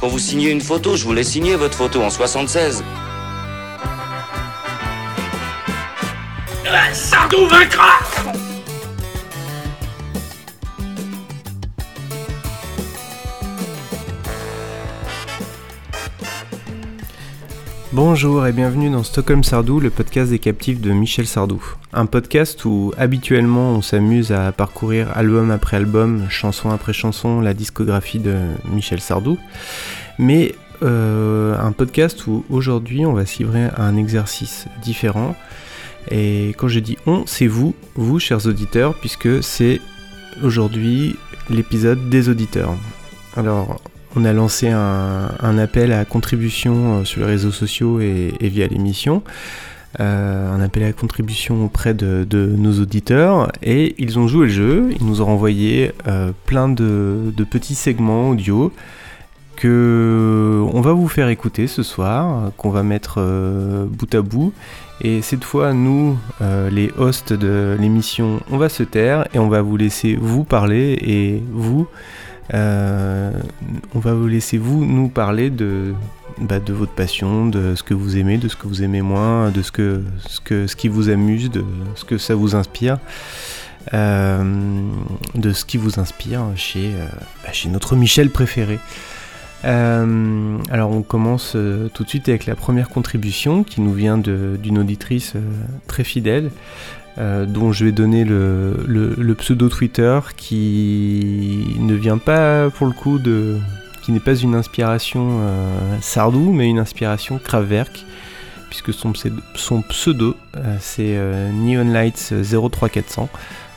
Pour vous signer une photo, je voulais signer votre photo en 76. Sardou vaincra Bonjour et bienvenue dans Stockholm Sardou, le podcast des captifs de Michel Sardou. Un podcast où habituellement on s'amuse à parcourir album après album, chanson après chanson, la discographie de Michel Sardou. Mais euh, un podcast où aujourd'hui on va se livrer à un exercice différent. Et quand je dis on, c'est vous, vous chers auditeurs, puisque c'est aujourd'hui l'épisode des auditeurs. Alors on a lancé un, appel à contribution euh, sur les réseaux sociaux et, via l'émission. Euh, un appel à contribution auprès de, nos auditeurs et ils ont joué le jeu, ils nous ont renvoyé euh, plein de, petits segments audio que on va vous faire écouter ce soir, qu'on va mettre bout à bout. Et cette fois, nous, les hosts de l'émission, on va se taire et on va vous laisser vous parler et vous euh, on va vous laisser vous nous parler de, bah, de votre passion, de ce que vous aimez, de ce que vous aimez moins, de ce, que, ce, que, ce qui vous amuse, de ce que ça vous inspire, euh, de ce qui vous inspire chez, euh, bah, chez notre Michel préféré. Alors on commence tout de suite avec la première contribution qui nous vient d'une auditrice très fidèle. Euh, dont je vais donner le, le, pseudo Twitter qui ne vient pas pour le coup de. qui n'est pas une inspiration euh, Sardou, mais une inspiration Kraftwerk, puisque son, son pseudo euh, c'est Neon Lights 03400.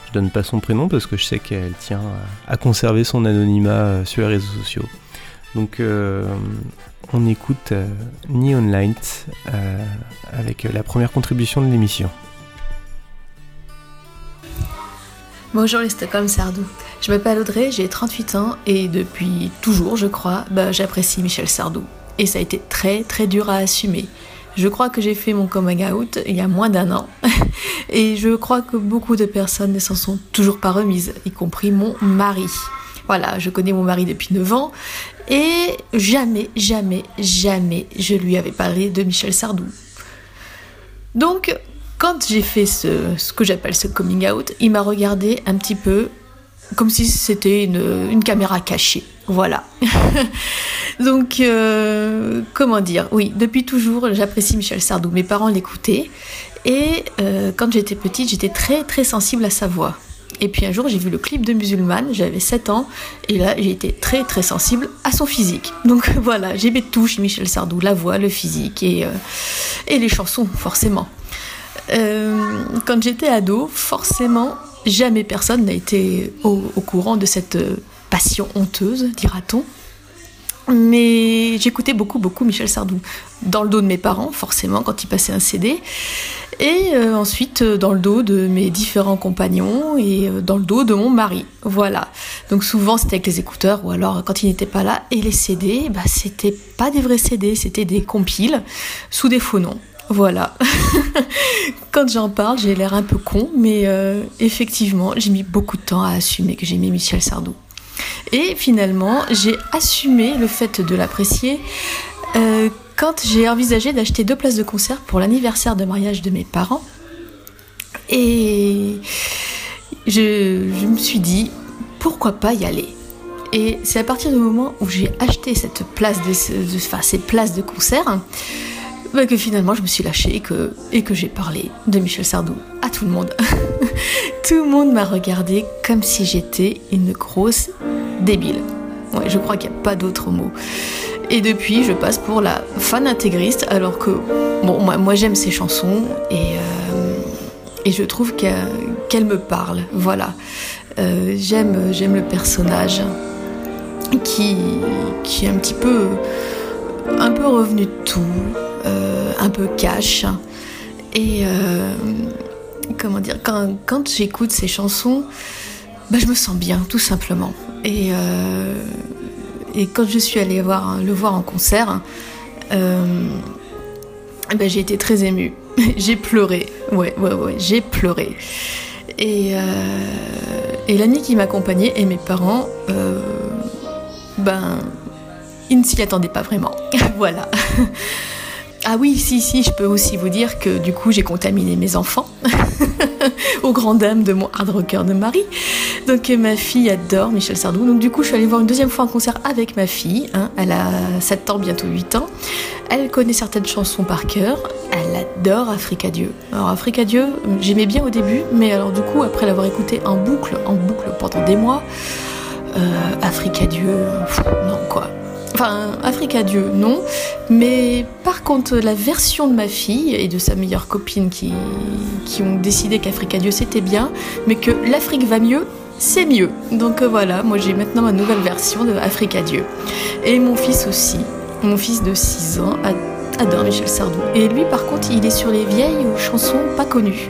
Je donne pas son prénom parce que je sais qu'elle tient à conserver son anonymat sur les réseaux sociaux. Donc on écoute Neon Lights avec la première contribution de l'émission. Bonjour les Stockholm Sardou. Je m'appelle Audrey, j'ai 38 ans et depuis toujours, je crois, bah, j'apprécie Michel Sardou. Et ça a été très très dur à assumer. Je crois que j'ai fait mon coming out il y a moins d'un an. et je crois que beaucoup de personnes ne s'en sont toujours pas remises, y compris mon mari. Voilà, je connais mon mari depuis 9 ans et jamais, jamais, jamais je lui avais parlé de Michel Sardou. Donc, quand j'ai fait ce, que j'appelle ce coming out, il m'a regardé un petit peu comme si c'était une, caméra cachée. Voilà. Donc, euh, comment dire? Oui, depuis toujours, j'apprécie Michel Sardou. Mes parents l'écoutaient. Et euh, quand j'étais petite, j'étais très très sensible à sa voix. Et puis un jour, j'ai vu le clip de Musulmane, j'avais 7 ans, et là, j'ai été très très sensible à son physique. Donc voilà, j'aimais tout chez Michel Sardou, la voix, le physique et, euh, et les chansons, forcément. Euh, quand j'étais ado, forcément, jamais personne n'a été au, courant de cette passion honteuse, dira-t-on. Mais j'écoutais beaucoup, beaucoup Michel Sardou. Dans le dos de mes parents, forcément, quand ils passaient un CD. Et euh, ensuite, dans le dos de mes différents compagnons et euh, dans le dos de mon mari. Voilà. Donc souvent, c'était avec les écouteurs ou alors quand ils n'étaient pas là. Et les CD, bah, c'était pas des vrais CD, c'était des compiles sous des faux noms. Voilà. Quand j'en parle, j'ai l'air un peu con, mais euh, effectivement, j'ai mis beaucoup de temps à assumer que j'aimais Michel Sardou. Et finalement, j'ai assumé le fait de l'apprécier euh, quand j'ai envisagé d'acheter deux places de concert pour l'anniversaire de mariage de mes parents. Et je, me suis dit, pourquoi pas y aller? Et c'est à partir du moment où j'ai acheté cette place enfin, ces places de concert que finalement je me suis lâchée et que, j'ai parlé de Michel Sardou à tout le monde. tout le monde m'a regardé comme si j'étais une grosse débile. Ouais, je crois qu'il n'y a pas d'autre mot. Et depuis, je passe pour la fan intégriste, alors que, bon, moi, j'aime ses chansons et, euh, je trouve qu'elle qu me parle. Voilà. Euh, j'aime, j'aime le personnage qui, qui est un petit peu, un peu revenu de tout. Euh, un peu cash. Et comment dire, quand, quand j'écoute ces chansons, bah, je me sens bien, tout simplement. Et, et quand je suis allée voir, le voir en concert, bah, j'ai été très émue. j'ai pleuré. Ouais, ouais, ouais, j'ai pleuré. Et, euh, et l'ami qui m'accompagnait et mes parents, euh, ben, ils ne s'y attendaient pas vraiment. voilà. Ah oui, si, si, je peux aussi vous dire que du coup j'ai contaminé mes enfants aux grandes dames de mon hard rocker de Marie. Donc ma fille adore Michel Sardou. Donc du coup je suis allée voir une deuxième fois un concert avec ma fille. Hein. Elle a 7 ans, bientôt 8 ans. Elle connaît certaines chansons par cœur. Elle adore Africa Dieu. Alors Africa Dieu, j'aimais bien au début, mais alors du coup après l'avoir écouté en boucle, en boucle pendant des mois, euh, Africa Dieu, non quoi. Enfin, Africa Dieu, non. Mais par contre, la version de ma fille et de sa meilleure copine qui, qui ont décidé qu'Africa Dieu c'était bien, mais que l'Afrique va mieux, c'est mieux. Donc euh, voilà, moi j'ai maintenant ma nouvelle version de Africa Dieu. Et mon fils aussi, mon fils de 6 ans, adore Michel Sardou. Et lui, par contre, il est sur les vieilles chansons pas connues.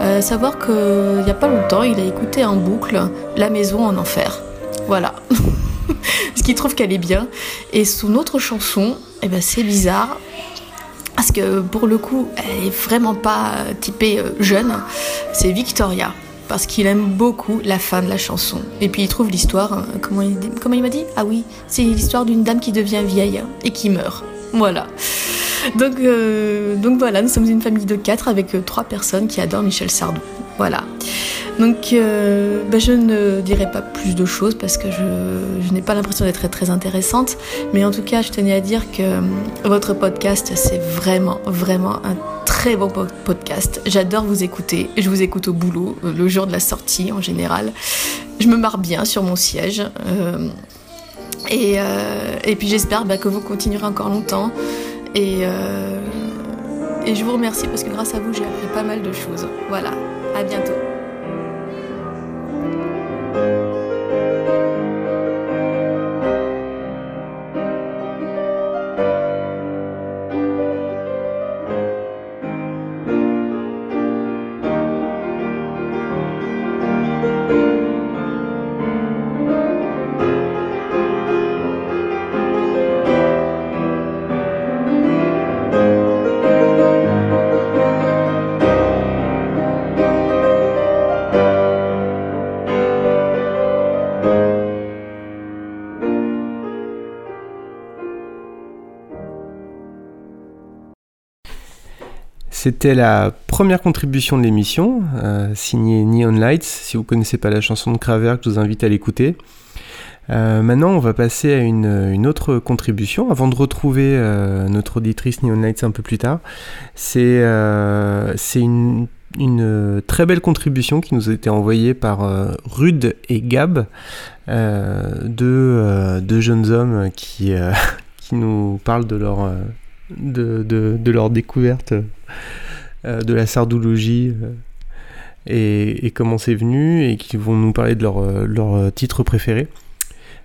Euh, savoir qu'il n'y a pas longtemps, il a écouté en boucle La maison en enfer. Voilà. parce qu'il trouve qu'elle est bien. Et son autre chanson, eh ben, c'est bizarre. Parce que pour le coup, elle est vraiment pas typée euh, jeune. C'est Victoria. Parce qu'il aime beaucoup la fin de la chanson. Et puis il trouve l'histoire. Hein, comment il, comment il m'a dit? Ah oui, c'est l'histoire d'une dame qui devient vieille et qui meurt. Voilà. Donc, euh, donc voilà, nous sommes une famille de quatre avec euh, trois personnes qui adorent Michel Sardou. Voilà. Donc euh, bah, je ne dirai pas plus de choses parce que je, n'ai pas l'impression d'être très, intéressante. Mais en tout cas, je tenais à dire que euh, votre podcast, c'est vraiment, vraiment un très bon podcast. J'adore vous écouter. Je vous écoute au boulot, euh, le jour de la sortie en général. Je me marre bien sur mon siège. et, puis j'espère bah, que vous continuerez encore longtemps. Et je vous remercie parce que grâce à vous, j'ai appris pas mal de choses. Voilà, à bientôt. C'était la première contribution de l'émission, euh, signée Neon Lights. Si vous ne connaissez pas la chanson de Kraverk, je vous invite à l'écouter. Euh, maintenant, on va passer à une, autre contribution avant de retrouver euh, notre auditrice Neon Lights un peu plus tard. C'est une, très belle contribution qui nous a été envoyée par Rude et Gab, deux, jeunes hommes qui, qui nous parlent de leur de, leur découverte euh, de la sardologie euh, et, comment c'est venu et qui vont nous parler de leur, euh, leur titre préféré.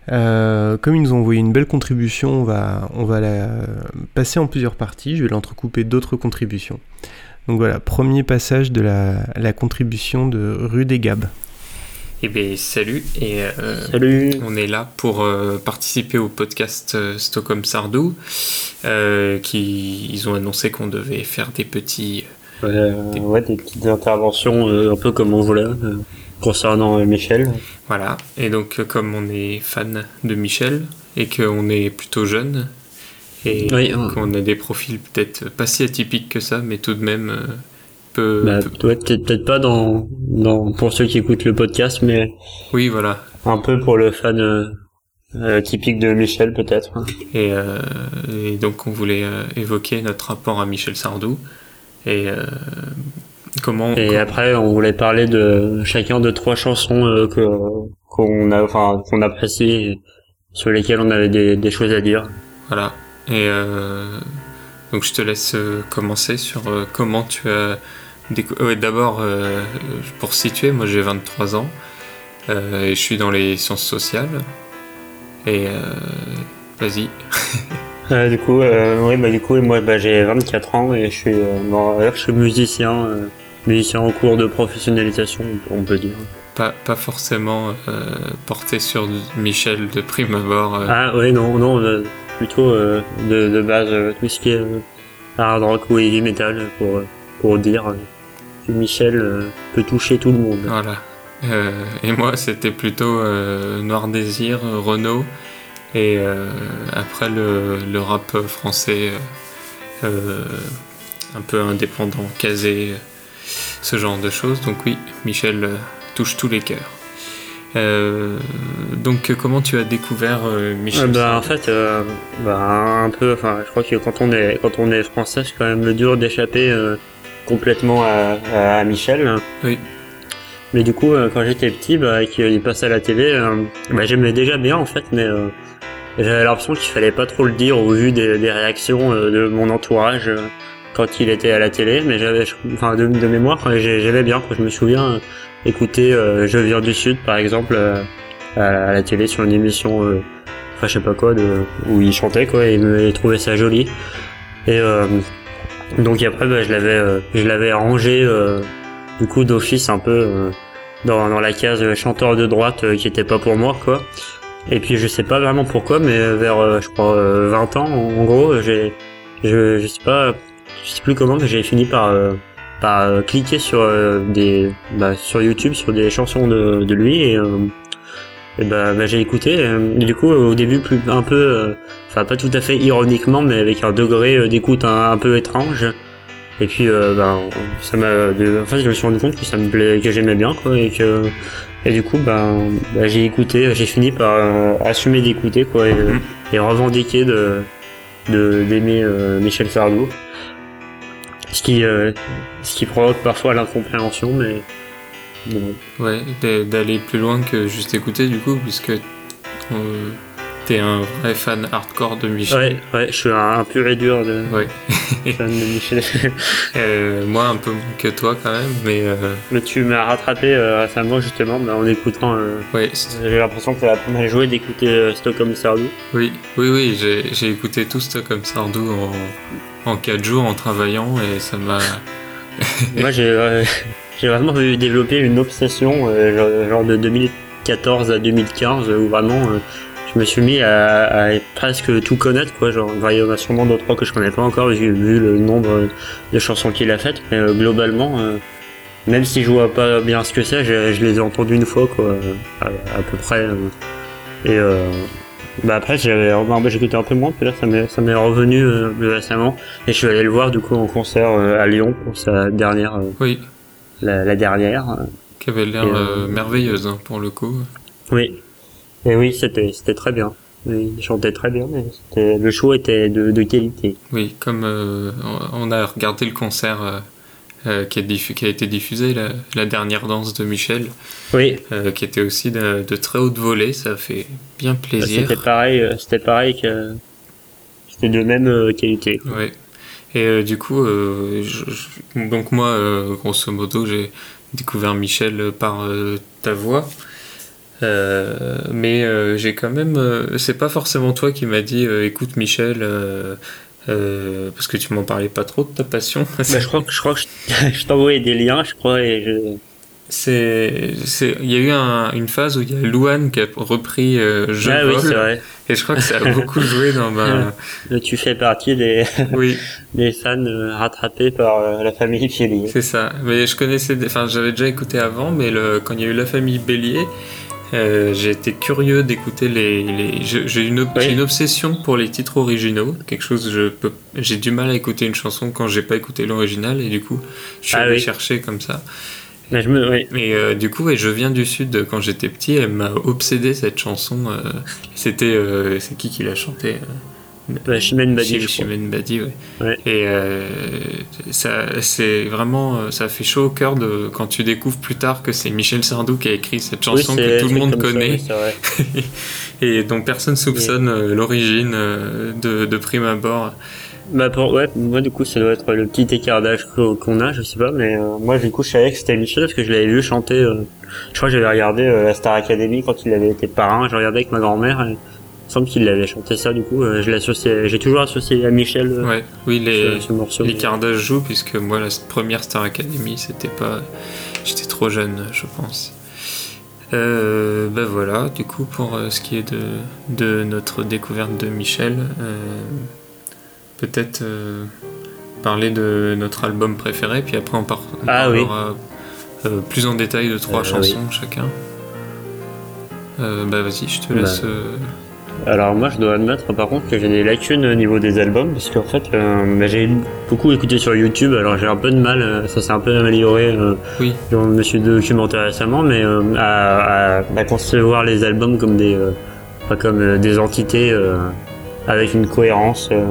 comme ils nous ont envoyé une belle contribution, on va, on va la passer en plusieurs parties. Je vais l'entrecouper d'autres contributions. Donc voilà, premier passage de la, la contribution de Rude et Gab. Eh bien, salut. Et euh, salut. On est là pour euh, participer au podcast euh, Stockholm Sardou. qui, ils ont annoncé qu'on devait faire des petits. des... Ouais, des petites interventions un peu comme on voulait concernant Michel. Voilà. Et donc, comme on est fan de Michel et qu'on est plutôt jeune et qu'on a des profils peut-être pas si atypiques que ça, mais tout de même bah, peut-être pas dans, dans, pour ceux qui écoutent le podcast, mais. Oui, voilà. Un peu pour le fan euh, euh, typique de Michel, peut-être. Et, euh, et, donc, on voulait évoquer notre rapport à Michel Sardou. Et comment. Et après, on voulait parler de chacun de trois chansons que qu'on a, enfin, qu'on apprécie, sur lesquelles on avait des, des choses à dire. Voilà. Et donc, je te laisse commencer sur comment tu as D'abord, euh, pour situer, moi j'ai 23 ans euh, et je suis dans les sciences sociales. Et euh, vas-y. Du coup, oui, bah du coup, moi, bah, j'ai 24 ans et je suis, bon, je suis musicien, musicien en cours de professionnalisation, on peut dire. Pas, pas forcément porté sur Michel de prime abord. Ah oui, non, non, plutôt de, de base tout ce qui est hard rock ou heavy metal pour, pour dire que Michel euh, peut toucher tout le monde. Voilà. Euh, et moi, c'était plutôt euh, Noir Désir, Renault, et après le, le rap français, un peu indépendant, casé, ce genre de choses. Donc oui, Michel touche tous les cœurs. Euh, donc comment tu as découvert euh, Michel Euh, bah, en fait, bah, un peu, enfin, je crois que quand on est, quand on est français, c'est quand même dur d'échapper complètement à, à, à Michel. Oui. Mais du coup, euh, quand j'étais petit, bah, qu'il passait à la télé, euh, bah, j'aimais déjà bien en fait, mais euh, j'avais l'impression qu'il fallait pas trop le dire au vu des, des réactions euh, de mon entourage euh, quand il était à la télé. Mais j'avais, enfin, de, de mémoire, euh, j'ai- j'aimais bien. Quoi. Je me souviens euh, écouter euh, Je viens du Sud, par exemple, euh, à, à la télé sur une émission, euh, enfin, je sais pas quoi, de, où il chantait quoi, et il trouvait ça joli. Et euh, donc après, bah, je l'avais, euh, je l'avais rangé euh, du coup d'office un peu euh, dans, dans la case chanteur de droite qui était pas pour moi quoi. Et puis je sais pas vraiment pourquoi, mais vers je crois euh, 20 ans en, gros, j'ai je, je sais pas je sais plus comment mais j'ai fini par par cliquer sur des bah, sur YouTube sur des chansons de, de lui et bah, bah, j'ai écouté euh, et du coup au début plus un peu euh, enfin pas tout à fait ironiquement mais avec un degré euh, d'écoute un, un peu étrange et puis ben ça m'a de- en fait je me suis rendu compte que ça me plaît que j'aimais bien quoi et que et du coup bah, j'ai écouté j'ai fini par assumer d'écouter quoi et, euh, et revendiquer de de d'aimer Michel Sardou ce qui euh, ce qui provoque parfois l'incompréhension mais. Ouais, d'a- d'aller plus loin que juste écouter du coup, puisque euh, t'es un vrai fan hardcore de Michel. ouais ouais je suis un, un pur et dur de Ouais. fan de Michel Euh, moi un peu moins que toi quand même, mais euh, mais tu m'as rattrapé euh, récemment justement bah, en écoutant euh, ouais, j'ai l'impression que ça a pas mal joué d'écouter euh, Stockholm Sardou oui, oui, oui, j'ai j'ai écouté tout comme Sardou en, en 4 jours en travaillant et ça m'a. Moi, j'ai euh, j'ai vraiment développé une obsession, euh, genre, de 2014 à 2015, où vraiment euh, je me suis mis à, à presque tout connaître, quoi. Genre, il y en a sûrement d'autres trois que je connais pas encore, vu, le nombre de chansons qu'il a faites, mais euh, globalement, euh, même si je vois pas bien ce que c'est, je, les ai entendus une fois, quoi, à, à peu près. euh. et euh, bah après, j'avais bah, j'écoutais un peu moins, puis là, ça m'est ça m'est revenu euh, récemment. Et je suis allé le voir du coup en concert euh, à Lyon pour sa dernière, euh, Oui, la, la dernière. qui avait l'air euh, euh, merveilleuse hein, pour le coup. Oui. Et oui, c'était c'était très bien. Oui, Il chantait très bien, mais le show était de, de qualité. Oui, comme euh, on a regardé le concert euh, qui, est diffu- qui a été diffusé, la, la dernière danse de Michel, Oui, qui était aussi de, de très haute volée, ça fait bien plaisir. c'était pareil, c'était pareil que c'était de même qualité. quoi. Et euh, du coup, euh, donc moi, euh, grosso modo, j'ai découvert Michel par ta voix. Mais j'ai quand même. c'est pas forcément toi qui m'as dit écoute Michel, parce que tu m'en parlais pas trop de ta passion. Bah, je crois que je t'envoyais des liens, je crois. C'est, il y a eu un- une phase où il y a Louane qui a repris euh, Je ah vole, vrai. et je crois que ça a beaucoup joué dans ma. Là, Tu fais partie des, Oui, des fans euh, rattrapés par euh, la famille Bélier. c'est ça. Mais je connaissais, enfin, j'avais déjà écouté avant, mais le, quand il y a eu la famille Bélier, euh, j'ai été curieux d'écouter les. les j'ai une, ob- Oui. j'ai une obsession pour les titres originaux, quelque chose je peux, j'ai du mal à écouter une chanson quand j'ai pas écouté l'original, et du coup, je suis Ah allé oui. chercher comme ça. Mais je me, oui. Et euh, du coup, et je viens du sud quand j'étais petit, elle m'a obsédé cette chanson. euh, C'était, euh, c'est qui qui l'a chantée Bah, Chimène Badi. Chimène Badi, ouais. Ouais. Et ça, c'est vraiment, ça fait chaud au cœur de quand tu découvres plus tard que c'est Michel Sardou qui a écrit cette chanson que tout le monde ça, connaît oui, et dont personne soupçonne l'origine de, de prime abord. Bah pour, ouais, moi du coup ça doit être le petit écart d'âge qu'o- qu'on a, je sais pas, mais euh, moi du coup je savais que c'était Michel parce que je l'avais vu chanter, euh, je crois que j'avais regardé euh, la Star Academy quand il avait été parrain, je regardais avec ma grand-mère et, me semble qu'il avait chanté ça, du coup, je l'associais, j'ai toujours associé à Michel Ouais, oui, les, ce, ce morceau. les Cardass jouent, puisque moi, la première Star Academy, c'était pas. J'étais trop jeune, je pense. Euh, ben voilà, du coup, pour ce qui est de, de notre découverte de Michel, euh, peut-être euh, parler de notre album préféré, puis après on, par- on Ah oui. parlera euh, plus en détail de trois Euh, chansons chacun. Bah vas-y, je te Bah. laisse. Alors moi je dois admettre par contre que j'ai des lacunes au niveau des albums parce qu'en fait euh, bah, j'ai beaucoup écouté sur YouTube alors j'ai un peu de mal, euh, ça s'est un peu amélioré, euh, Oui. je me suis documenté récemment mais à, à- à concevoir les albums comme des, pas comme des entités avec une cohérence, euh,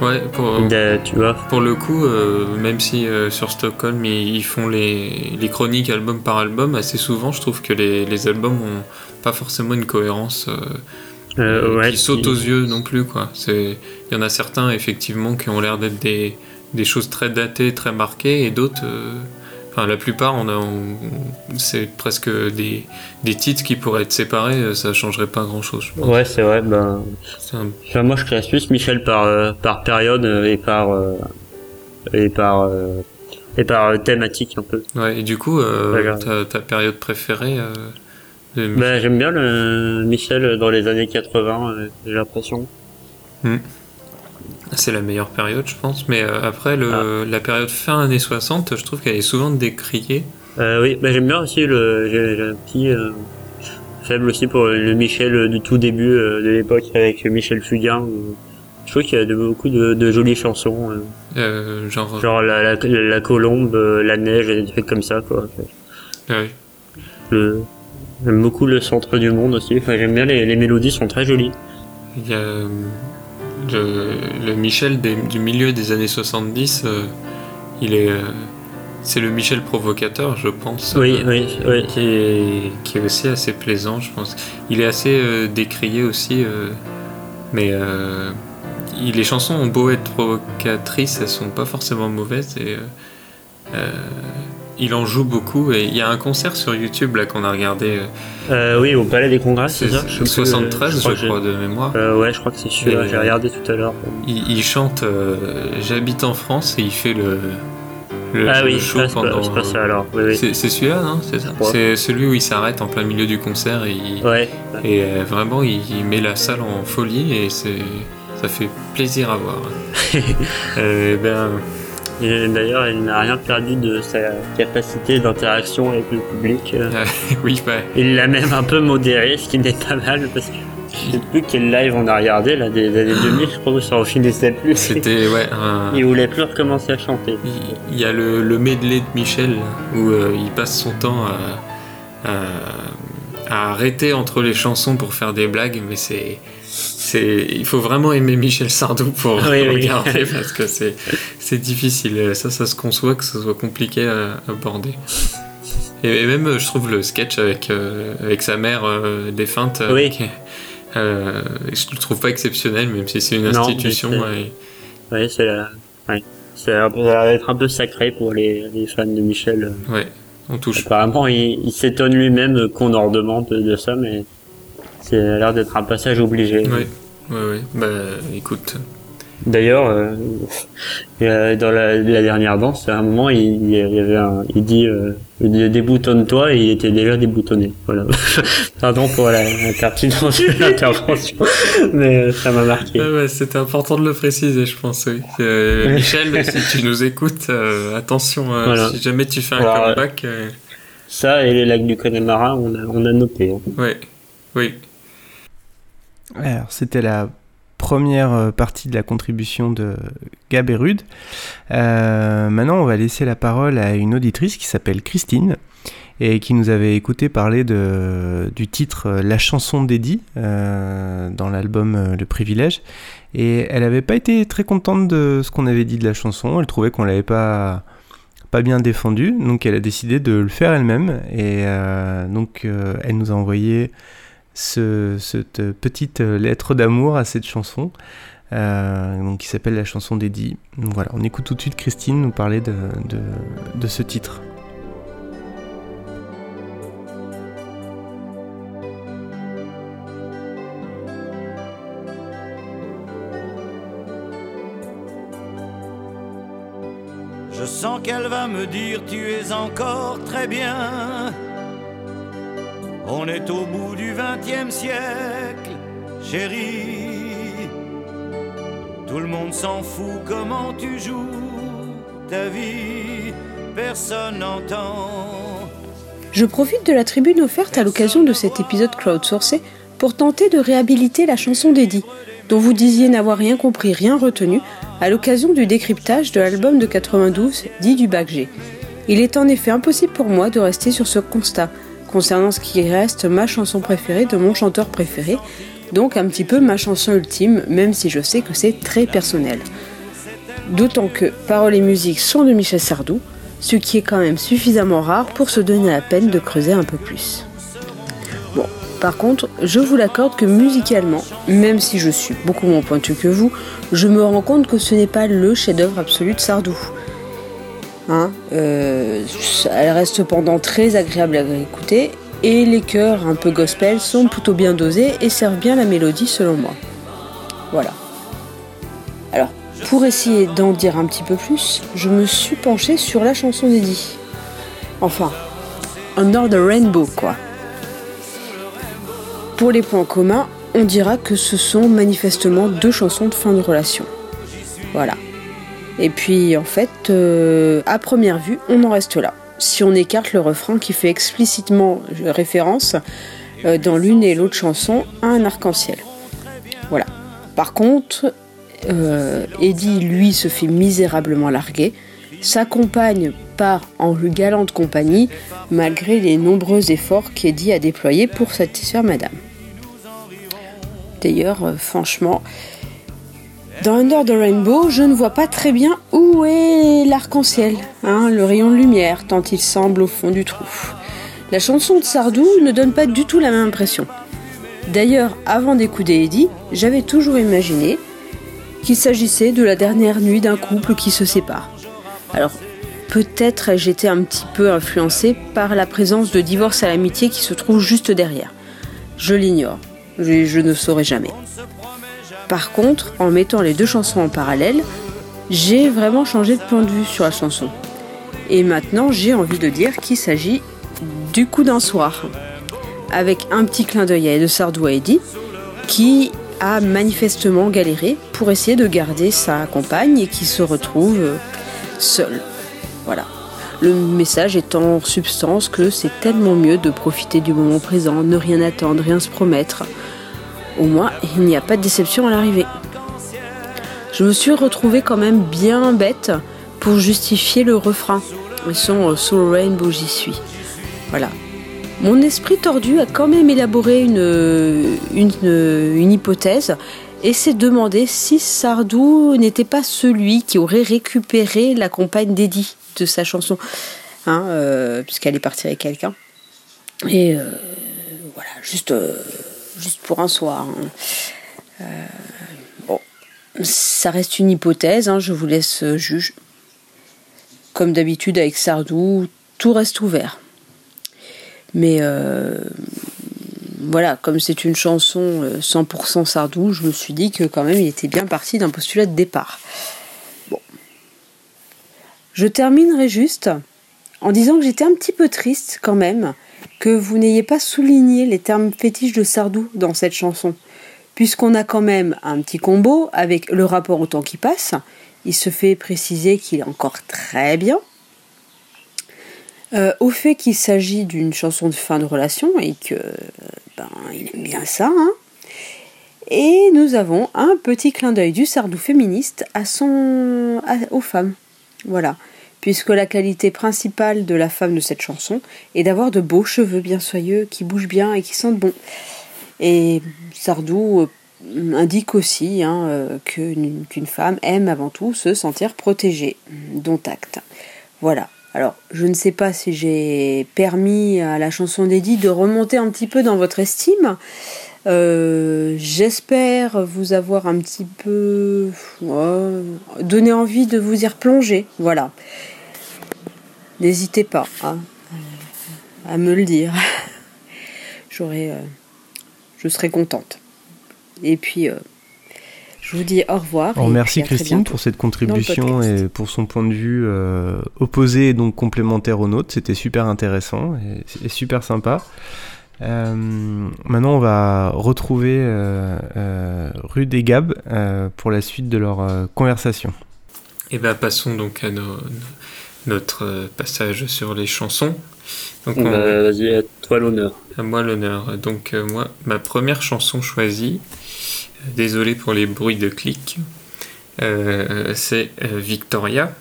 Ouais, pour, des- tu vois. Pour le coup, euh, même si euh, sur Stockholm ils, ils font les, les chroniques album par album, assez souvent je trouve que les, les albums ont pas forcément une cohérence euh, Euh, ouais, qui saute qui- aux yeux non plus. quoi. Il y en a certains effectivement qui ont l'air d'être des, des choses très datées, très marquées, et d'autres, euh, enfin la plupart, on a, on- c'est presque des, des titres qui pourraient être séparés, euh, ça changerait pas grand chose. Je pense. Ouais c'est vrai, ben, C'est un- enfin, moi je classe plus Michel par, euh, par période euh, et par, euh, et par, euh, et par thématique un peu. Ouais, et du coup, ta, ta période préférée de Bah, j'aime bien le Michel dans les années 80, euh, j'ai l'impression. C'est la meilleure période, je pense. Mais euh, après, le, la période fin années 60, je trouve qu'elle est souvent décriée. Euh, oui, bah, j'aime bien aussi le, j'ai un petit euh, faible aussi pour le Michel du tout début de l'époque avec Michel Fugain. Je trouve qu'il y a de, beaucoup de, de jolies chansons, genre, genre la, la, la colombe, la neige, et des trucs comme ça, quoi. ouais. Le- J'aime beaucoup le centre du monde aussi. Enfin, j'aime bien les, les mélodies sont très jolies. il y a le, le Michel des- du milieu des années 70. euh, il est, euh, c'est le Michel provocateur, je pense. Oui, euh, oui, oui. Qui est, qui est aussi assez plaisant, je pense. Il est assez euh, décrié aussi, mais les chansons ont beau être provocatrices, elles sont pas forcément mauvaises et il en joue beaucoup. Et il y a un concert sur YouTube là qu'on a regardé, euh, Euh, oui, au Palais des Congrès, c'est ça Je sais plus, 73, euh, je crois, de mémoire. Euh, ouais, je crois que c'est celui-là. J'ai regardé tout à l'heure. Il, il chante euh, J'habite en France et il fait le, le, Ah le oui, show ah, pendant. c'est pas ça alors. Oui, oui. C'est celui-là, non C'est ça. C'est celui où il s'arrête en plein milieu du concert et, il- Ouais. et vraiment il, il met la salle en folie et c'est ça fait plaisir à voir. Euh, ben, et D'ailleurs, il n'a rien perdu de sa capacité d'interaction avec le public. euh. oui, bah, Il l'a même un peu modéré, ce qui n'est pas mal, parce que je sais plus quel live on a regardé, là, des années 2000, je crois que ça en finissait plus. c'était ouais. un- Il voulait plus recommencer à chanter. Il il y a le, le medley de Michel où euh, il passe son temps à, à- à arrêter entre les chansons pour faire des blagues, mais c'est. C'est, il faut vraiment aimer Michel Sardou pour Oui, oui. regarder parce que c'est, c'est difficile. Ça, ça se conçoit que ce soit compliqué à aborder. Et, et même, je trouve le sketch avec, euh, avec sa mère euh, défunte, euh, Oui. euh, je le trouve pas exceptionnel, même si c'est une institution. mais c'est- la... ouais. Ça va être un peu sacré pour les, les fans de Michel. ouais, on touche Apparemment, il, il s'étonne lui-même qu'on en redemande de ça, mais c'est l'air d'être un passage obligé. Ouais, ouais, ouais. Bah, écoute. D'ailleurs, euh, dans la, la dernière danse, à un moment, il, il y avait un, il dit, euh, il dit, déboutonne-toi et il était déjà déboutonné. Voilà. Pardon pour la, pertinence de l'intervention, mais euh, ça m'a marqué. Ah ouais, C'était important de le préciser, je pense. Oui. Euh, Michel, si tu nous écoutes, attention, Voilà. si jamais tu fais un Alors, comeback. Ça et les lacs du Connemara, on a, on a noté. hein. ouais, oui. Alors, c'était la première euh, partie de la contribution de Gab et Rude. Euh, maintenant, on va laisser la parole à une auditrice qui s'appelle Christine et qui nous avait écouté parler du titre euh, La chanson d'Eddie dans l'album Le Privilège. Et elle n'avait pas été très contente de ce qu'on avait dit de la chanson. Elle trouvait qu'on l'avait pas bien défendu, donc elle a décidé de le faire elle-même et donc elle nous a envoyé cette euh, petite euh, lettre d'amour à cette chanson, euh, qui s'appelle la chanson d'Eddie. Voilà, on écoute tout de suite Christine nous parler de ce titre. Je sens qu'elle va me dire tu es encore très bien. On est au bout du vingtième siècle, chérie. Tout le monde s'en fout comment tu joues ta vie, personne n'entend. Je profite de la tribune offerte à l'occasion de cet épisode crowdsourcé pour tenter de réhabiliter la chanson d'Eddie, dont vous disiez n'avoir rien compris, rien retenu, à l'occasion du décryptage de l'album de 92 dit du bac G. Il est en effet impossible pour moi de rester sur ce constat, concernant ce qui reste ma chanson préférée de mon chanteur préféré, donc un petit peu ma chanson ultime, même si je sais que c'est très personnel. D'autant que paroles et musique sont de Michel Sardou, ce qui est quand même suffisamment rare pour se donner la peine de creuser un peu plus. Bon, par contre, je vous l'accorde que musicalement, même si je suis beaucoup moins pointu que vous, je me rends compte que ce n'est pas le chef-d'œuvre absolu de Sardou. Hein, euh, elle reste cependant très agréable à écouter et les chœurs un peu gospel sont plutôt bien dosés et servent bien la mélodie selon moi. Voilà. Alors, pour essayer d'en dire un petit peu plus, je me suis penché sur la chanson d'Eddie. Enfin, Under the Rainbow, quoi. Pour les points communs, on dira que ce sont manifestement deux chansons de fin de relation. Voilà. Et puis, en fait, euh, à première vue, on en reste là. Si on écarte le refrain qui fait explicitement référence euh, dans l'une et l'autre chanson à un arc-en-ciel. Voilà. Par contre, euh, Eddie, lui, se fait misérablement larguer. Sa compagne part en galante compagnie, malgré les nombreux efforts qu'Eddie a déployés pour satisfaire madame. D'ailleurs, euh, franchement, dans Under the Rainbow, je ne vois pas très bien où est l'arc-en-ciel, hein, le rayon de lumière, tant il semble au fond du trou. La chanson de Sardou ne donne pas du tout la même impression. D'ailleurs, avant d'écouter Eddie, j'avais toujours imaginé qu'il s'agissait de la dernière nuit d'un couple qui se sépare. Alors, peut-être j'étais un petit peu influencée par la présence de Divorce à l'amitié qui se trouve juste derrière. Je l'ignore, je, je ne saurai jamais. Par contre, en mettant les deux chansons en parallèle, j'ai vraiment changé de point de vue sur la chanson. Et maintenant, j'ai envie de dire qu'il s'agit du coup d'un soir, avec un petit clin d'œil à de Sardou à Eddie, qui a manifestement galéré pour essayer de garder sa compagne et qui se retrouve euh, seul. Voilà. Le message est en substance que c'est tellement mieux de profiter du moment présent, ne rien attendre, rien se promettre. Au moins, il n'y a pas de déception à l'arrivée. Je me suis retrouvée quand même bien bête pour justifier le refrain. Le son Soul Rainbow, j'y suis. Voilà. Mon esprit tordu a quand même élaboré une, une, hypothèse et s'est demandé si Sardou n'était pas celui qui aurait récupéré la compagne d'Eddie de sa chanson, hein, euh, puisqu'elle est partie avec quelqu'un. Et euh, voilà, juste, euh, juste pour un soir. hein. Euh, bon, ça reste une hypothèse, hein, je vous laisse euh, juge. Comme d'habitude avec Sardou, tout reste ouvert. Mais euh, voilà, comme c'est une chanson euh, 100% Sardou, je me suis dit que quand même il était bien parti d'un postulat de départ. Bon. Je terminerai juste en disant que j'étais un petit peu triste quand même que vous n'ayez pas souligné les termes fétiches de Sardou dans cette chanson. Puisqu'on a quand même un petit combo avec le rapport au temps qui passe. Il se fait préciser qu'il est encore très bien. Euh, au fait qu'il s'agit d'une chanson de fin de relation et que ben, il aime bien ça. hein. Et nous avons un petit clin d'œil du Sardou féministe à son, aux femmes. Voilà. Puisque la qualité principale de la femme de cette chanson est d'avoir de beaux cheveux bien soyeux, qui bougent bien et qui sentent bon. Et Sardou euh, indique aussi hein, euh, qu'une femme aime avant tout se sentir protégée, dont acte. Voilà. Alors, je ne sais pas si j'ai permis à la chanson d'Eddie de remonter un petit peu dans votre estime. Euh, J'espère vous avoir un petit peu donné envie de vous y replonger. Voilà. N'hésitez pas hein, à me le dire. J'aurais, euh, je serais contente. Et puis, euh, je vous dis au revoir. On remercie Christine pour cette contribution et pour son point de vue euh, opposé et donc complémentaire au nôtre. C'était super intéressant et, et super sympa. Euh, maintenant, on va retrouver euh, euh, Rude et Gab euh, pour la suite de leur euh, conversation. Et ben passons donc à nos- notre euh, passage sur les chansons. Donc on- Bah, Vas-y, à toi l'honneur. À moi l'honneur. Donc euh, moi, ma première chanson choisie, euh, désolé pour les bruits de clics, euh, c'est Victoria.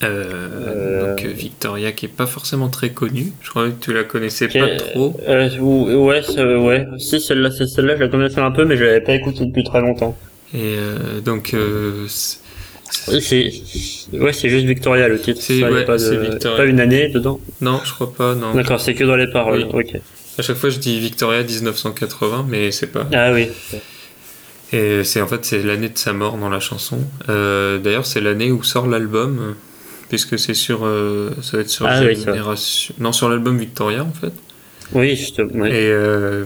Donc Victoria qui est pas forcément très connue. Je crois que tu la connaissais pas trop. Ou- ouais, ouais. Si, celle-là, c'est celle-là, je la connaissais un peu, mais je l'avais pas écoutée depuis très longtemps. Et donc c'est- Ouais, c'est, juste Victoria le titre. C'est- ouais, pas, de- pas une année dedans. non, je crois pas. Non. D'accord, c'est que dans les paroles. Oui. Ok. À chaque fois, je dis Victoria 1980, mais c'est pas. Ah oui. Et c'est en fait c'est l'année de sa mort dans la chanson. Euh, D'ailleurs, c'est l'année où sort l'album, puisque c'est sur, euh, ça va être sur Ah oui. Génération, non sur l'album Victoria en fait. Oui, justement. ouais. Et euh,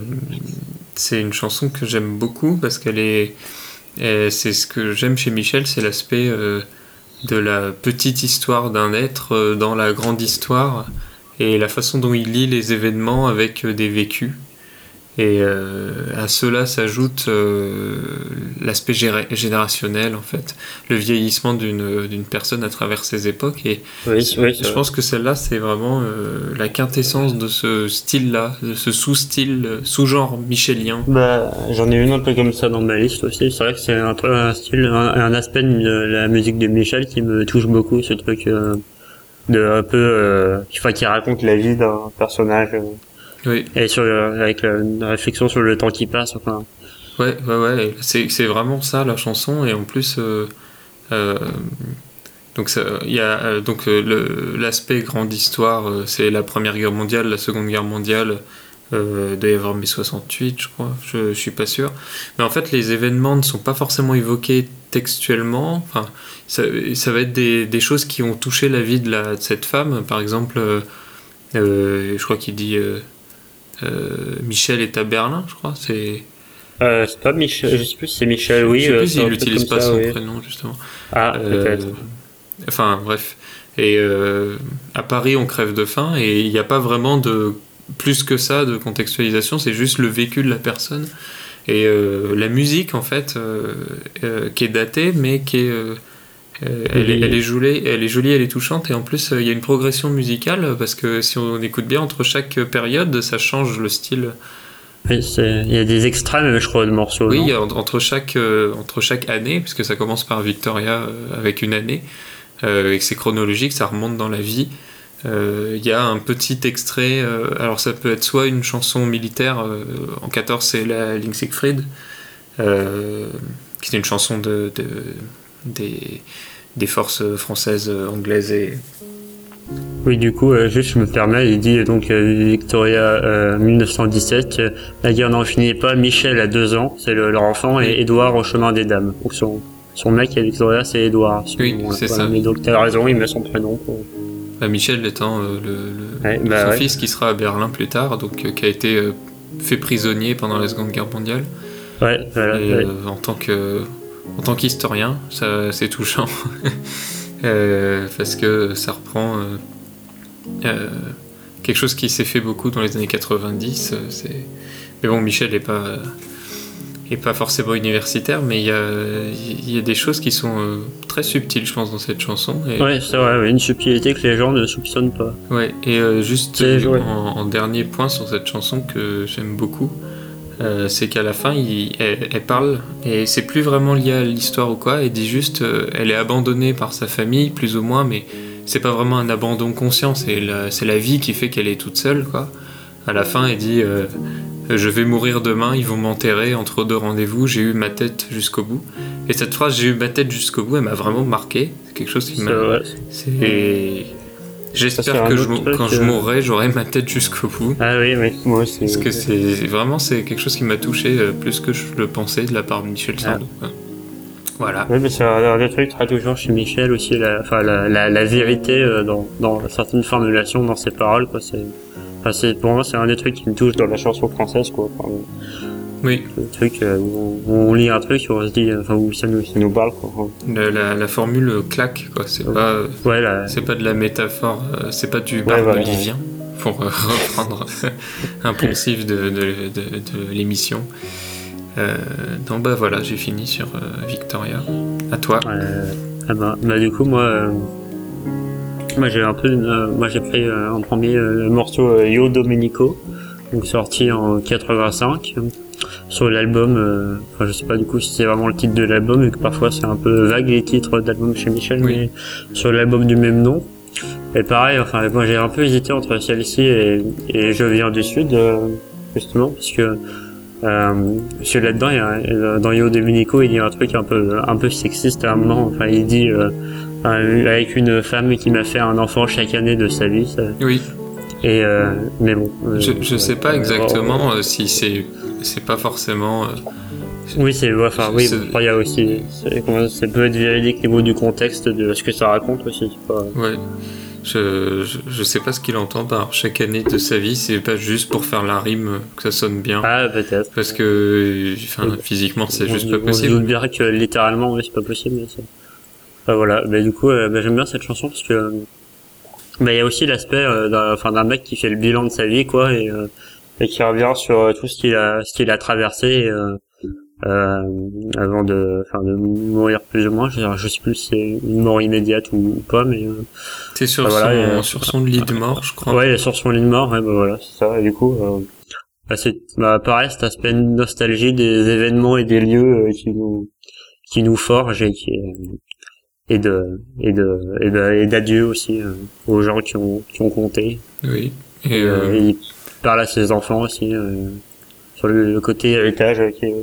c'est une chanson que j'aime beaucoup parce qu'elle est, et c'est ce que j'aime chez Michel, c'est l'aspect euh, de la petite histoire d'un être euh, dans la grande histoire et la façon dont il lit les événements avec euh, des vécus. Et euh, à cela s'ajoute euh, l'aspect générationnel, en fait, le vieillissement d'une d'une personne à travers ses époques. Et Oui, oui, je pense que celle-là, c'est vraiment euh, la quintessence de ce style-là, de ce sous-style, euh, sous-genre michelien. Bah, j'en ai une un peu comme ça dans ma liste aussi. C'est vrai que c'est un, peu un style, un, un aspect de la musique de Michel qui me touche beaucoup, ce truc euh, de un peu, euh, enfin, qui raconte la vie d'un personnage euh, Oui, et sur le- avec euh, une réflexion sur le temps qui passe. Enfin, ouais, ouais, ouais. C'est c'est vraiment ça la chanson, et en plus, euh, euh, donc il y a euh, donc euh, le- l'aspect grande histoire, euh, c'est la Première Guerre mondiale, la Seconde Guerre mondiale. Euh, doit y avoir mai 68, je crois, je, je suis pas sûr. Mais en fait, les événements ne sont pas forcément évoqués textuellement. Enfin, ça, ça va être des, des choses qui ont touché la vie de, la, de cette femme. Par exemple, euh, euh, je crois qu'il dit euh, euh, Michel est à Berlin, je crois. C'est euh, c'est pas Michel, je sais plus si c'est Michel, oui. je sais euh, plus s'il n'utilise pas ça, son oui. prénom, justement. Ah, Euh, peut-être. Enfin, bref. Et euh, à Paris, on crève de faim et il n'y a pas vraiment de plus que ça de contextualisation, c'est juste le vécu de la personne. Et euh, la musique, en fait, euh, euh, qui est datée, mais qui est. euh, elle, est, elle, est jolie, elle est jolie, elle est touchante, et en plus euh, il y a une progression musicale parce que si on écoute bien, entre chaque période, ça change le style. Oui, il y a des extraits, même, je crois, de morceaux. Oui, a entre chaque, euh, entre chaque année, puisque ça commence par Victoria avec une année, et que c'est chronologique, ça remonte dans la vie. Il y a un petit extrait, alors ça peut être soit une chanson militaire, en 14 c'est la Link Siegfried, qui est une chanson de, de- des, des forces françaises, anglaises et, Oui, du coup, euh, juste je me permets, il dit donc euh, Victoria euh, 1917, euh, la guerre n'en finit pas, Michel a deux ans, c'est le- leur enfant, et Édouard au chemin des dames. Donc son, son mec et Victoria, c'est Édouard. Oui, c'est ça. Mais donc t'as raison, il met son prénom. Bah, Michel étant le, le- Ouais, bah son ouais. fils qui sera à Berlin plus tard, donc qui a été fait prisonnier pendant la Seconde Guerre mondiale. Ouais, voilà. Et, ouais. en tant que en tant qu'historien, ça c'est touchant Euh, parce que ça reprend euh, euh, quelque chose qui s'est fait beaucoup dans les années 90. euh, c'est mais bon, Michel est pas est pas forcément universitaire, mais il y a il y a des choses qui sont très subtiles, je pense, dans cette chanson. Et, Ouais, c'est vrai, une subtilité que les gens ne soupçonnent pas. Ouais, et juste en dernier point sur cette chanson que j'aime beaucoup, euh, c'est qu'à la fin, il- elle, elle parle, et c'est plus vraiment lié à l'histoire ou quoi, elle dit juste, euh, elle est abandonnée par sa famille, plus ou moins, mais c'est pas vraiment un abandon conscient, c'est la, c'est la vie qui fait qu'elle est toute seule, quoi. À la fin, elle dit, euh, je vais mourir demain, ils vont m'enterrer entre deux rendez-vous, j'ai eu ma tête jusqu'au bout. Et cette phrase, j'ai eu ma tête jusqu'au bout, elle m'a vraiment marqué, c'est quelque chose qui m'a... C'est... J'espère que je, truc, quand je euh. mourrai, j'aurai ma tête jusqu'au bout. Ah oui, oui, moi aussi. Parce que c'est vraiment c'est quelque chose qui m'a touché euh, plus que je le pensais de la part de Michel Sardou. quoi. Voilà. Oui, mais c'est des trucs très touchants chez Michel aussi, la, enfin, la, la, la vérité euh, dans, dans certaines formulations, dans ses paroles, quoi. Enfin, pour moi, c'est un des trucs qui me touche dans la chanson française, quoi. Enfin, Oui. Le truc euh, où on, lit un truc et on se dit, euh, enfin, où ça nous, ça nous parle, quoi. La, la, la formule claque, quoi. C'est pas, euh, Ouais, là. c'est pas de la métaphore, c'est pas du barbe voilà. livien, pour reprendre un poncif de, de, de, de l'émission. Euh, donc bah voilà, j'ai fini sur euh, Victoria. À toi. Euh, ah bah, bah, du coup, moi, moi j'ai un peu, moi j'ai pris en premier le morceau Yo Domenico, donc sorti en 85 euh, sur l'album. euh, Enfin, je sais pas du coup si c'est vraiment le titre de l'album, vu que parfois c'est un peu vague les titres d'album chez Michel, Oui. mais sur l'album du même nom. Et pareil, enfin, moi j'ai un peu hésité entre celle-ci et, et Je viens du Sud, euh, justement, parce que euh, parce que là-dedans, il y a, dans Yo Domenico, il y a un truc un peu, un peu sexiste à un moment. Enfin, il dit euh, avec une femme qui m'a fait un enfant chaque année de sa vie. ça- Oui, Et euh, mais bon. euh, je, je sais pas exactement euh, si c'est c'est pas forcément. euh, Oui, c'est enfin oui. Il y a aussi, ça peut être véridique au niveau du contexte de ce que ça raconte aussi. Pas... Ouais. Je, je, je sais pas ce qu'il entend par chaque année de sa vie, c'est pas juste pour faire la rime euh, que ça sonne bien. Ah peut-être. Parce que enfin, physiquement c'est juste pas On possible. doute bien que littéralement, oui, c'est pas possible. Mais Enfin, voilà. Mais du coup, euh, bah, j'aime bien cette chanson parce que euh, bah, il y a aussi l'aspect euh, d'un, mec qui fait le bilan de sa vie, quoi, et, euh, et qui revient sur euh, tout ce qu'il a, ce qu'il a traversé. euh, euh, avant de, enfin, de mourir plus ou moins, je, je sais plus si c'est une mort immédiate ou, ou pas, mais euh, T'es sur, bah, voilà, sur son lit de mort, je crois. Ouais, il est sur son lit de mort, ouais, bah voilà, c'est ça. Et du coup, euh, bah, c'est bah, pareil, cet aspect de nostalgie des événements et des lieux euh, qui nous qui nous forgent et qui euh, et de et de et d'adieu aussi euh, aux gens qui ont qui ont compté. Oui. Et, Et, parle à ses enfants aussi euh, sur le, le côté héritage euh, qui est,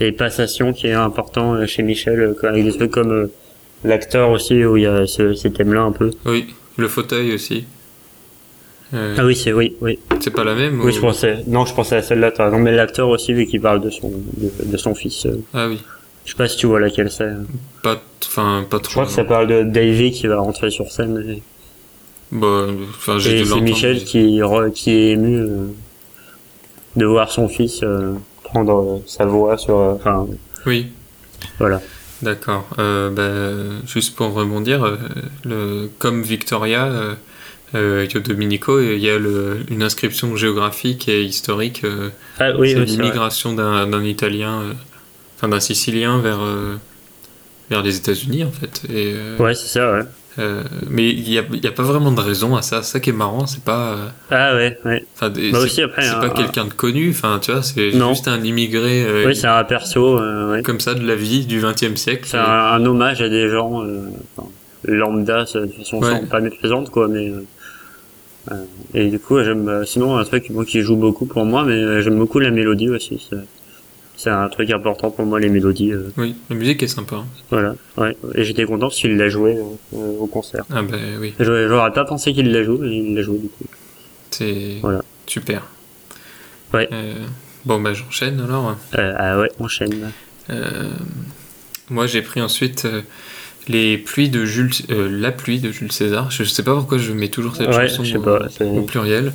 et passation qui est important euh, chez Michel, avec des trucs comme l'acteur aussi où il y a ce, ces thèmes-là un peu. oui, le fauteuil aussi. Euh, Ah oui, c'est oui, oui. C'est pas la même Oui, ou- je pensais. Non, je pensais à celle-là. T'as raison, mais l'acteur aussi, vu qu'il parle de son de, de son fils. Ah oui. Je sais pas si tu vois laquelle c'est. Pas, enfin, pas Je trop. crois que ça parle de Davy qui va rentrer sur scène. Et, Bah, c'est. Michel qui re- qui est ému euh, de voir son fils euh, prendre euh, sa voix sur. Enfin, Oui. voilà. D'accord. Bah, juste pour rebondir, le, comme Victoria, euh, Io Domenico, il y a le, une inscription géographique et historique. Ah oui, c'est oui, l'immigration d'un Italien, enfin d'un Sicilien vers vers les États-Unis en fait. Et, Ouais, c'est ça. Ouais. Euh, mais il y a, a pas vraiment de raison à ça. Ça qui est marrant, c'est pas. euh, Ah ouais, ouais. Enfin, Bah c'est aussi, après, c'est un- pas quelqu'un de connu. Enfin, tu vois, c'est juste un immigré. euh, Oui, c'est un perso. euh, ouais. comme ça de la vie du XXe siècle. C'est un, un hommage à des gens enfin, lambda, de façon Ouais. pas méprisante quoi, mais et du coup j'aime sinon un truc moi, qui joue beaucoup pour moi, mais j'aime beaucoup la mélodie aussi. C'est, un truc important pour moi les mélodies. euh, Oui, la musique est sympa. hein. voilà. Ouais. Et j'étais content parce qu'il l'a joué euh, au concert. Ah ben oui, J'aurais, pas pensé qu'il l'a joué, mais il l'a joué du coup. c'est Voilà. super. Ouais. Euh, bon bah j'enchaîne alors. Ah ouais, enchaîne. Moi j'ai pris ensuite les pluies de Jules, la pluie de Jules César. Je sais pas pourquoi je mets toujours cette Ouais, chanson je sais au, pas, c'est- au pluriel.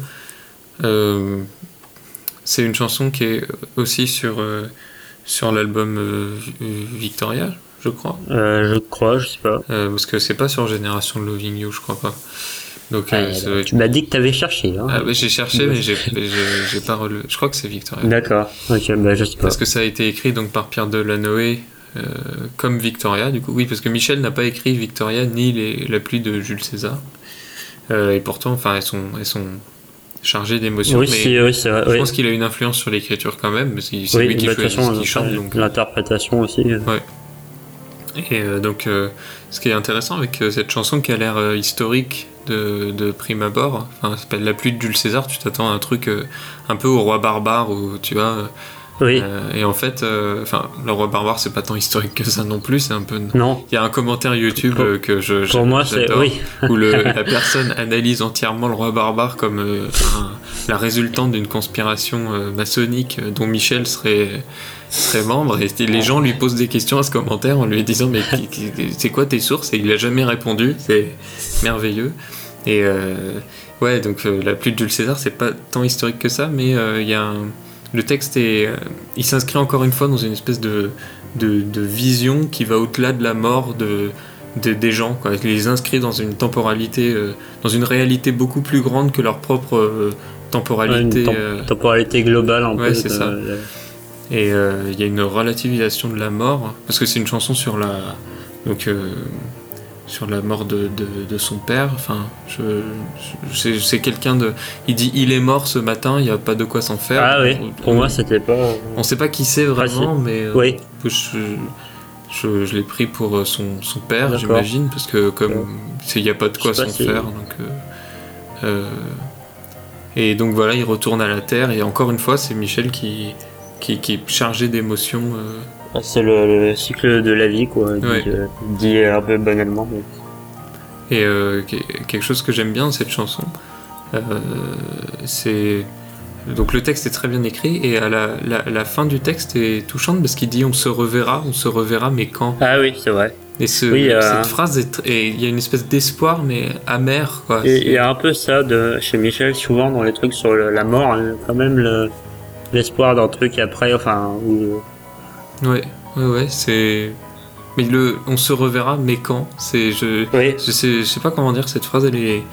Euh, c'est une chanson qui est aussi sur euh, sur l'album euh, Victoria, je crois. Euh, je crois, je sais pas. Parce que c'est pas sur Génération Loving You, je crois pas. Donc, Ah, euh, tu m'as dit que t'avais cherché. Hein. Ah, j'ai cherché, mais j'ai j'ai- pas relevé. Je crois que c'est Victoria. D'accord. Ok, bah je sais pas. Parce que ça a été écrit donc par Pierre Delanoë euh, comme Victoria, du coup. Oui, parce que Michel n'a pas écrit Victoria ni les, la pluie de Jules César. Euh, et pourtant, enfin, elles sont, elles sont chargées d'émotions. Oui, mais si, oui, c'est vrai. je oui. pense qu'il a une influence sur l'écriture quand même, parce que c'est Oui, lui qui bah, façon, chante. euh, Donc, l'interprétation aussi. euh. Et euh, donc, euh, ce qui est intéressant avec euh, cette chanson qui a l'air historique de, de prime abord, enfin, ça s'appelle La pluie de Jules César, tu t'attends à un truc un peu au roi barbare, où tu vois. Euh, Oui. euh, et en fait, euh, enfin, le roi barbare, c'est pas tant historique que ça non plus, c'est un peu. Non. Il y a un commentaire YouTube Pour- euh, que je. pour moi, c'est- j'adore, oui. où le, la personne analyse entièrement le roi barbare comme un- la résultante d'une conspiration maçonnique dont Michel serait serait membre et les gens lui posent des questions à ce commentaire en lui disant mais c'est quoi tes sources? Et il a jamais répondu c'est merveilleux et euh, ouais donc euh, la pluie de Jules César c'est pas tant historique que ça mais euh, il y a un le texte est, euh, il s'inscrit encore une fois dans une espèce de, de, de vision qui va au-delà de la mort de, de- des gens. Quoi. Il les inscrit dans une temporalité, euh, dans une réalité beaucoup plus grande que leur propre euh, temporalité. Ouais, une tem- temporalité globale un Ouais, c'est ça. et il y a une relativisation de la mort, parce que c'est une chanson sur la, donc, sur la mort de, de- de son père. Enfin, je, je- c'est, quelqu'un de. Il dit il est mort ce matin, il n'y a pas de quoi s'en faire. Ah oui, On- pour moi c'était pas. On sait pas qui c'est vraiment, mais euh, Oui. je, je, je l'ai pris pour euh, son, son père, j'imagine, parce que comme il n'y a pas de quoi s'en si- faire. Donc, euh, euh, et donc voilà, il retourne à la Terre, et encore une fois, c'est Michel qui, qui, qui est chargé d'émotions. Ah, C'est le, le cycle de la vie, quoi, dit, Ouais. euh, dit un peu banalement. mais- Et euh, que- quelque chose que j'aime bien dans cette chanson, euh, c'est. Donc le texte est très bien écrit et à la, la, la fin du texte est touchante parce qu'il dit on se reverra, on se reverra, mais quand? Ah oui, c'est vrai. Et ce- Oui, euh, cette phrase, est et il y a une espèce d'espoir mais amer quoi. Et Il y a un peu ça de chez Michel, souvent dans les trucs sur le- la mort, hein, quand même le- l'espoir d'un truc après, enfin. Où, Ouais, ouais, ouais, c'est. Mais le, on se reverra, mais quand C'est, je, je sais, je sais pas comment dire. Cette phrase, elle est,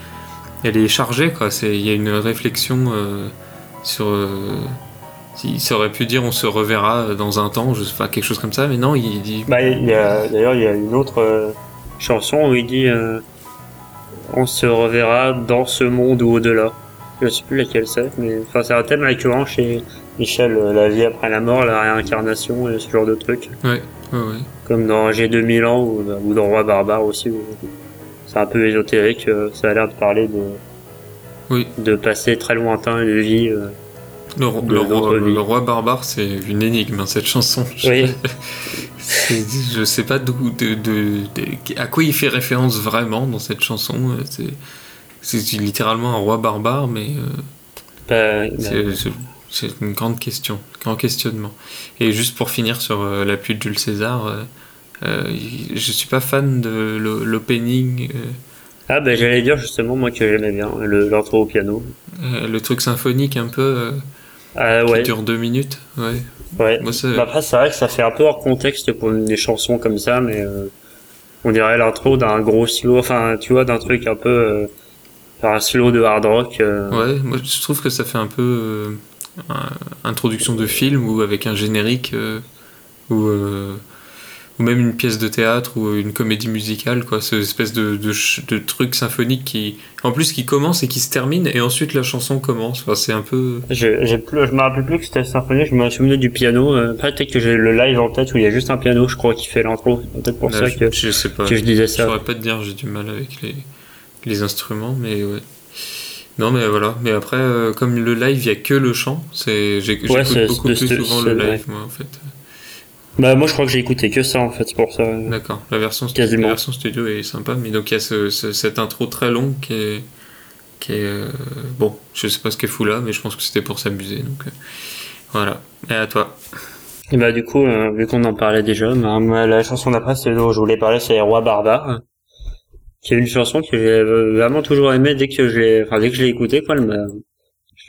elle est chargée, quoi. C'est, il y a une réflexion euh, sur. euh, il ça aurait pu dire, on se reverra dans un temps, je sais pas, quelque chose comme ça, mais non, il dit. Bah, il y a, d'ailleurs, il y a une autre euh, chanson où il dit euh, On se reverra dans ce monde ou au-delà. Je sais plus laquelle c'est, mais enfin, c'est un thème récurrent chez Michel, euh, la vie après la mort, la réincarnation et ce genre de trucs. Ouais, ouais, ouais. Comme dans J'ai 2000 ans ou, ou dans Roi Barbare aussi. C'est un peu ésotérique, euh, ça a l'air de parler de, Oui. de passé très lointain et de vie. euh, Le, ro- de le notre roi, vie. le roi barbare, c'est une énigme, hein, cette chanson. Je, Oui. je sais pas de, de- à quoi il fait référence vraiment dans cette chanson. C'est, littéralement un roi barbare, mais euh, bah, c'est, c'est- une grande question, un grand questionnement. Et juste pour finir sur euh, la pluie de Jules César, euh, euh, je suis pas fan de l'o- l'opening. Ah, bah, j'allais dire justement, moi, que j'aimais bien l'intro au piano. le truc symphonique un peu Ah, qui ouais. dure deux minutes. Ouais. Ouais. Moi, Bah, après, c'est vrai que ça fait un peu hors contexte pour des chansons comme ça, mais on dirait l'intro d'un gros slow, enfin, tu vois, d'un truc un peu. Euh, un slow de hard rock. euh, Ouais, moi je trouve que ça fait un peu introduction de film ou avec un générique euh, ou, euh, ou même une pièce de théâtre ou une comédie musicale, quoi. Cette espèce de, de, truc symphonique qui, en plus, qui commence et qui se termine et ensuite la chanson commence. Enfin, c'est un peu. Je, je me rappelle plus que c'était symphonique, je me souvenais du piano. euh, peut-être que j'ai le live en tête où il y a juste un piano, je crois, qui fait l'intro. Peut-être pour Là, ça je, que, je sais pas. que je disais Je ça. saurais pas te dire, j'ai du mal avec les, les instruments, mais ouais. Non, mais voilà. Mais après, euh, comme le live, il y a que le chant, c'est, j'écoute Ouais, beaucoup plus souvent le live, moi, en fait. Bah, moi, je crois que j'ai écouté que ça, en fait, c'est pour ça. D'accord. La version, Quasiment. la version studio est sympa, mais donc il y a ce, ce- cette intro très longue qui est, qui est euh, bon. Je sais pas ce qu'elle fout là, mais je pense que c'était pour s'amuser. Donc euh, voilà. Et à toi. Et bah, du coup, euh, vu qu'on en parlait déjà, bah, la chanson d'après, c'est dont je voulais parler, c'est Roi Barbare. Qui est une chanson que j'ai vraiment toujours aimée dès que je l'ai, enfin, dès que je l'ai écoutée, quoi, elle m'a,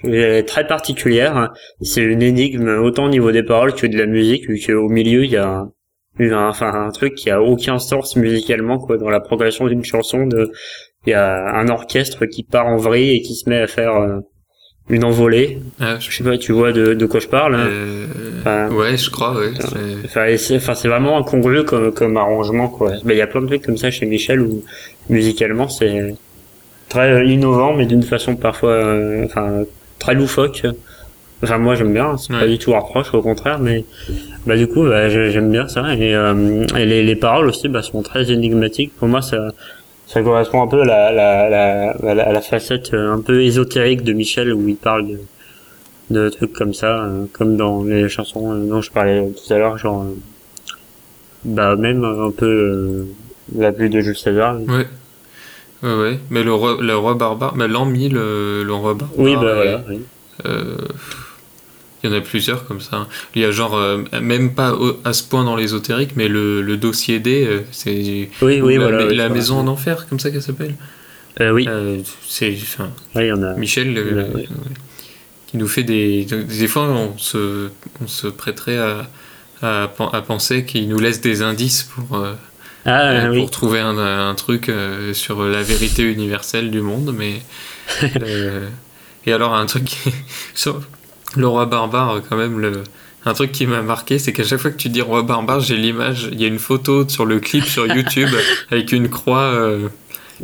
elle est très particulière. C'est une énigme autant au niveau des paroles que de la musique, vu qu'au milieu, il y a un, enfin, un truc qui a aucun sens musicalement, quoi, dans la progression d'une chanson de, il y a un orchestre qui part en vrille et qui se met à faire euh, une envolée. Ah, je sais pas, tu vois de, de quoi je parle. hein Euh, Enfin, ouais, je crois. Ouais. Enfin, c'est, enfin, vraiment incongru comme, comme arrangement, quoi. Ben, il y a plein de trucs comme ça chez Michel où, musicalement, c'est très innovant, mais d'une façon parfois, euh, enfin, très loufoque. Enfin, moi, j'aime bien, c'est pas Ouais. du tout un reproche, au contraire, mais, bah, du coup, bah, j'ai- j'aime bien ça. Et, euh, et les, les paroles aussi, bah, sont très énigmatiques. Pour moi, ça, ça correspond un peu à la, la, la, à la, à la facette euh, un peu ésotérique de Michel où il parle de, de trucs comme ça, euh, comme dans les chansons euh, dont je parlais tout à l'heure, genre, euh, bah, même un peu euh, la pluie de Jules César. Ouais. Ouais, ouais. Mais le roi, le roi barbare, bah, l'an 1000, le, le roi barbare. Oui, bah, voilà, oui. Il y en a plusieurs comme ça. Il y a genre, euh, même pas au- à ce point dans l'ésotérique, mais le, le dossier D, euh, c'est Oui, oui, la, voilà, la maison en enfer, comme ça qu'elle s'appelle. Euh, oui. c'est, enfin, Ouais, il y en a. Michel, a, ouais. qui nous fait des. Des fois, on se, on se prêterait à, à, pen- à penser qu'il nous laisse des indices pour, Ah, pour trouver un, un truc sur la vérité universelle du monde, mais. et alors, un truc qui- le roi barbare, quand même, le. Un truc qui m'a marqué, c'est qu'à chaque fois que tu dis roi barbare, j'ai l'image, il y a une photo sur le clip sur YouTube avec une croix, euh,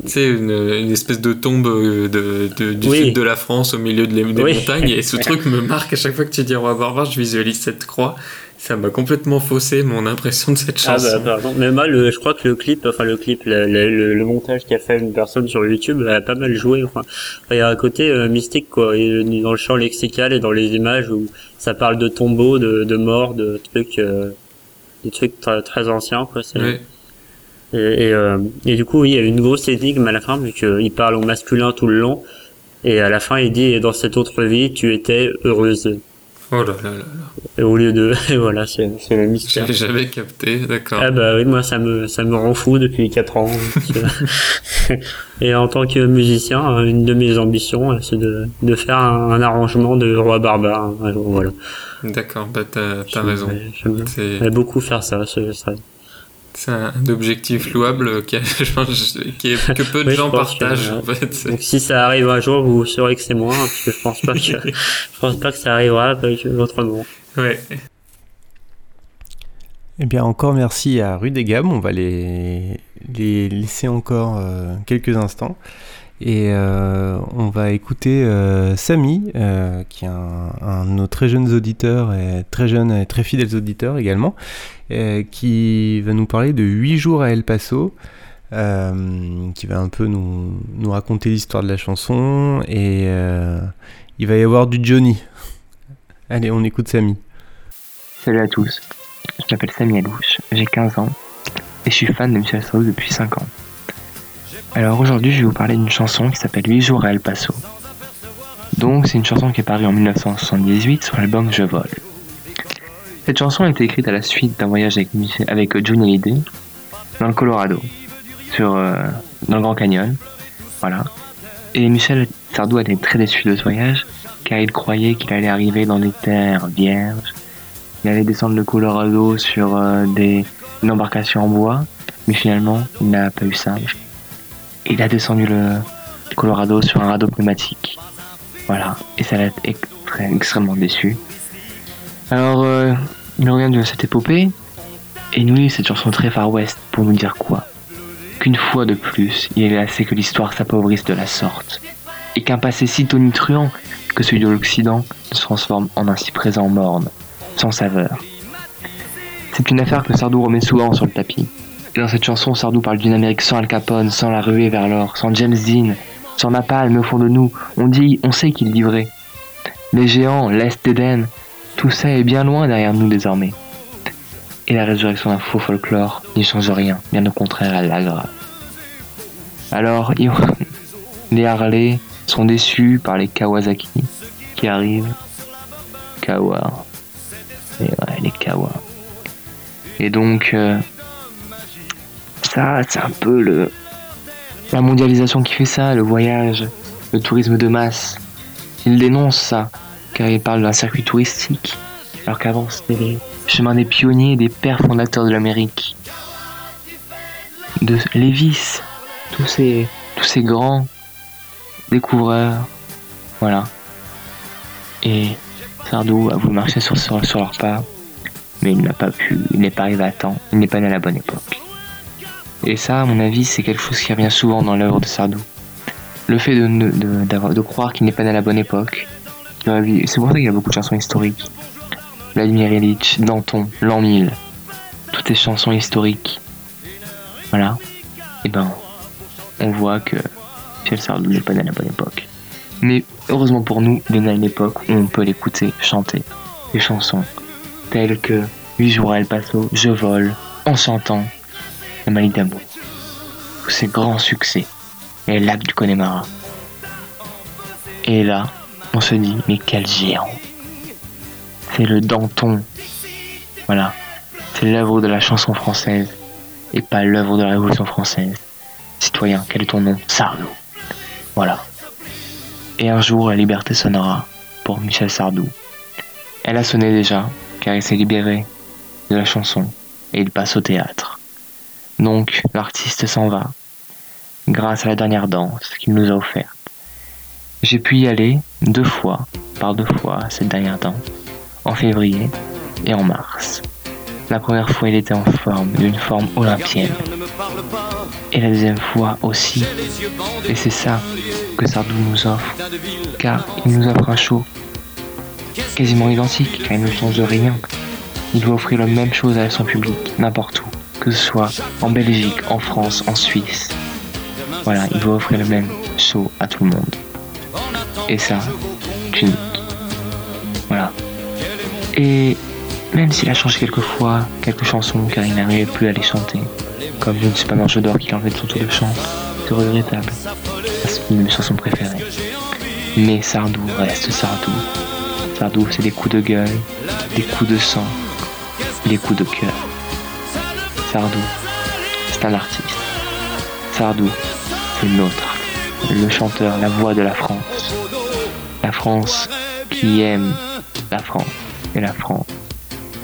tu sais, une, une espèce de tombe euh, de, de- du Oui. sud de la France au milieu de les- des Oui. montagnes. Et ce truc me marque à chaque fois que tu dis roi barbare, je visualise cette croix. Ça m'a complètement faussé mon impression de cette Ah chanson. bah pardon. Mais moi, le, je crois que le clip, enfin le clip, le, le, le- montage qu'a fait une personne sur YouTube a pas mal joué. Enfin, il y a un côté euh, mystique quoi, et dans le champ lexical et dans les images où ça parle de tombeaux, de, de morts, de trucs, euh, des trucs très, très anciens quoi. c'est- Ouais. Et, et, euh, et du coup, oui, il y a une grosse énigme à la fin vu qu'il parle au masculin tout le long. Et à la fin, il dit et dans cette autre vie, tu étais heureuse. Oh là là là là. Et au lieu de, et voilà, c'est c'est le mystère. J'avais jamais capté, d'accord. Ah bah oui, moi ça me ça me rend fou depuis 4 ans. Et en tant que musicien, euh, une de mes ambitions, euh, c'est de, de faire un, un arrangement de Roi Barbare. Alors, voilà. D'accord, bah t'as raison. J'aime. C'est- beaucoup faire ça. ce serait- C'est un objectif louable qui, a- est- que peu de Oui, gens que, partagent euh, en fait. Donc si ça arrive un jour, vous saurez que c'est moi, hein, parce que je pense pas que je pense pas que ça arrivera avec autrement. Ouais. Eh bien, encore merci à Rue des Gables. On va les, les laisser encore euh, quelques instants. Et euh, on va écouter euh, Samy, euh, qui est un, un de nos très jeunes auditeurs, et très jeunes et très fidèles auditeurs également, qui va nous parler de 8 jours à El Paso, qui va un peu nous, raconter l'histoire de la chanson. Et il va y avoir du Johnny. Allez, on écoute Samy. Salut à tous, je m'appelle Samy Alouche, j'ai 15 ans et je suis fan de Michel Sardou depuis 5 ans. Alors aujourd'hui je vais vous parler d'une chanson qui s'appelle 8 jours à El Paso. Donc c'est une chanson qui est parue en 1978 sur l'album Je vole. Cette chanson a été écrite à la suite d'un voyage avec, avec Johnny Hallyday dans le Colorado, sur, euh, dans le Grand Canyon. Voilà. Et Michel Sardou était très déçu de ce voyage car il croyait qu'il allait arriver dans des terres vierges il allait descendre le Colorado sur euh, des, une embarcation en bois, mais finalement, il n'a pas eu ça. Il a descendu le Colorado sur un radeau pneumatique. Voilà, et ça l'a extrêmement déçu. Alors, euh, il revient de cette épopée, et nous cette chanson très Far West pour nous dire quoi? Qu'une fois de plus, il est assez que l'histoire s'appauvrisse de la sorte, et qu'un passé si tonitruant que celui de l'Occident se transforme en un si présent morne sans saveur. C'est une affaire que Sardou remet souvent sur le tapis. Dans cette chanson, Sardou parle d'une Amérique sans Al Capone, sans la ruée vers l'or, sans James Dean, sans Napalm au fond de nous. On dit, on sait qu'il livrait. Les géants, l'Est d'Éden, tout ça est bien loin derrière nous désormais. Et la résurrection d'un faux folklore n'y change rien, bien au contraire, elle l'aggrave. Alors, les Harley sont déçus par les Kawasaki qui arrivent. Kawa. Et ouais, les Kawa. Et donc, euh, ça, c'est un peu le la mondialisation qui fait ça, le voyage, le tourisme de masse. Il dénonce ça, car il parle d'un circuit touristique, alors qu'avant c'était les chemins des pionniers, des pères fondateurs de l'Amérique. De Lévis, tous ces, tous ces grands découvreurs, voilà. Et Sardou a voulu marcher sur, sur, sur leur pas, mais il n'a pas pu, il n'est pas arrivé à temps, il n'est pas né à la bonne époque. Et ça, à mon avis, c'est quelque chose qui revient souvent dans l'œuvre de Sardou. Le fait de, de, croire qu'il n'est pas né à la bonne époque. C'est pour ça qu'il y a beaucoup de chansons historiques. Vladimir Ilitch, Danton, L'An 1000, toutes ces chansons historiques. Voilà. Et ben, on voit que Michel Sardou n'est pas né à la bonne époque. Mais heureusement pour nous, il est né à une époque où on peut l'écouter chanter des chansons telles que 8 jours à El Paso, Je vole, En chantant, Mali d'amour. Tous ces grands succès. Et le lac du Connemara. Et là, on se dit, mais quel géant C'est le Danton. Voilà. C'est l'œuvre de la chanson française et pas l'œuvre de la Révolution française. Citoyen, quel est ton nom? Sardou. Voilà. Et un jour, la liberté sonnera. pour Michel Sardou. Elle a sonné déjà, car il s'est libéré de la chanson et il passe au théâtre. Donc l'artiste s'en va, grâce à la dernière danse qu'il nous a offerte. J'ai pu y aller deux fois, par deux fois, cette dernière danse, en février et en mars. La première fois, il était en forme, d'une forme olympienne. Et la deuxième fois aussi. Et c'est ça que Sardou nous offre. Car il nous offre un show quasiment identique, car il ne change de rien. Il doit offrir la même chose à son public, n'importe où. Que ce soit en Belgique, en France, en Suisse. Voilà, il doit offrir le même show à tout le monde. Et ça, c'est unique. Voilà. Et même s'il a changé quelques fois quelques chansons car il n'arrivait plus à les chanter, comme Je ne suis pas un d'or qu'il enlevait de son tour de chant, c'est regrettable, parce qu'il est une de mes chansons préférées. Mais Sardou reste Sardou. Sardou, c'est des coups de gueule, des coups de sang, des coups de cœur. Sardou, c'est un artiste. Sardou, c'est notre, le chanteur, la voix de la France. La France qui aime la France et la France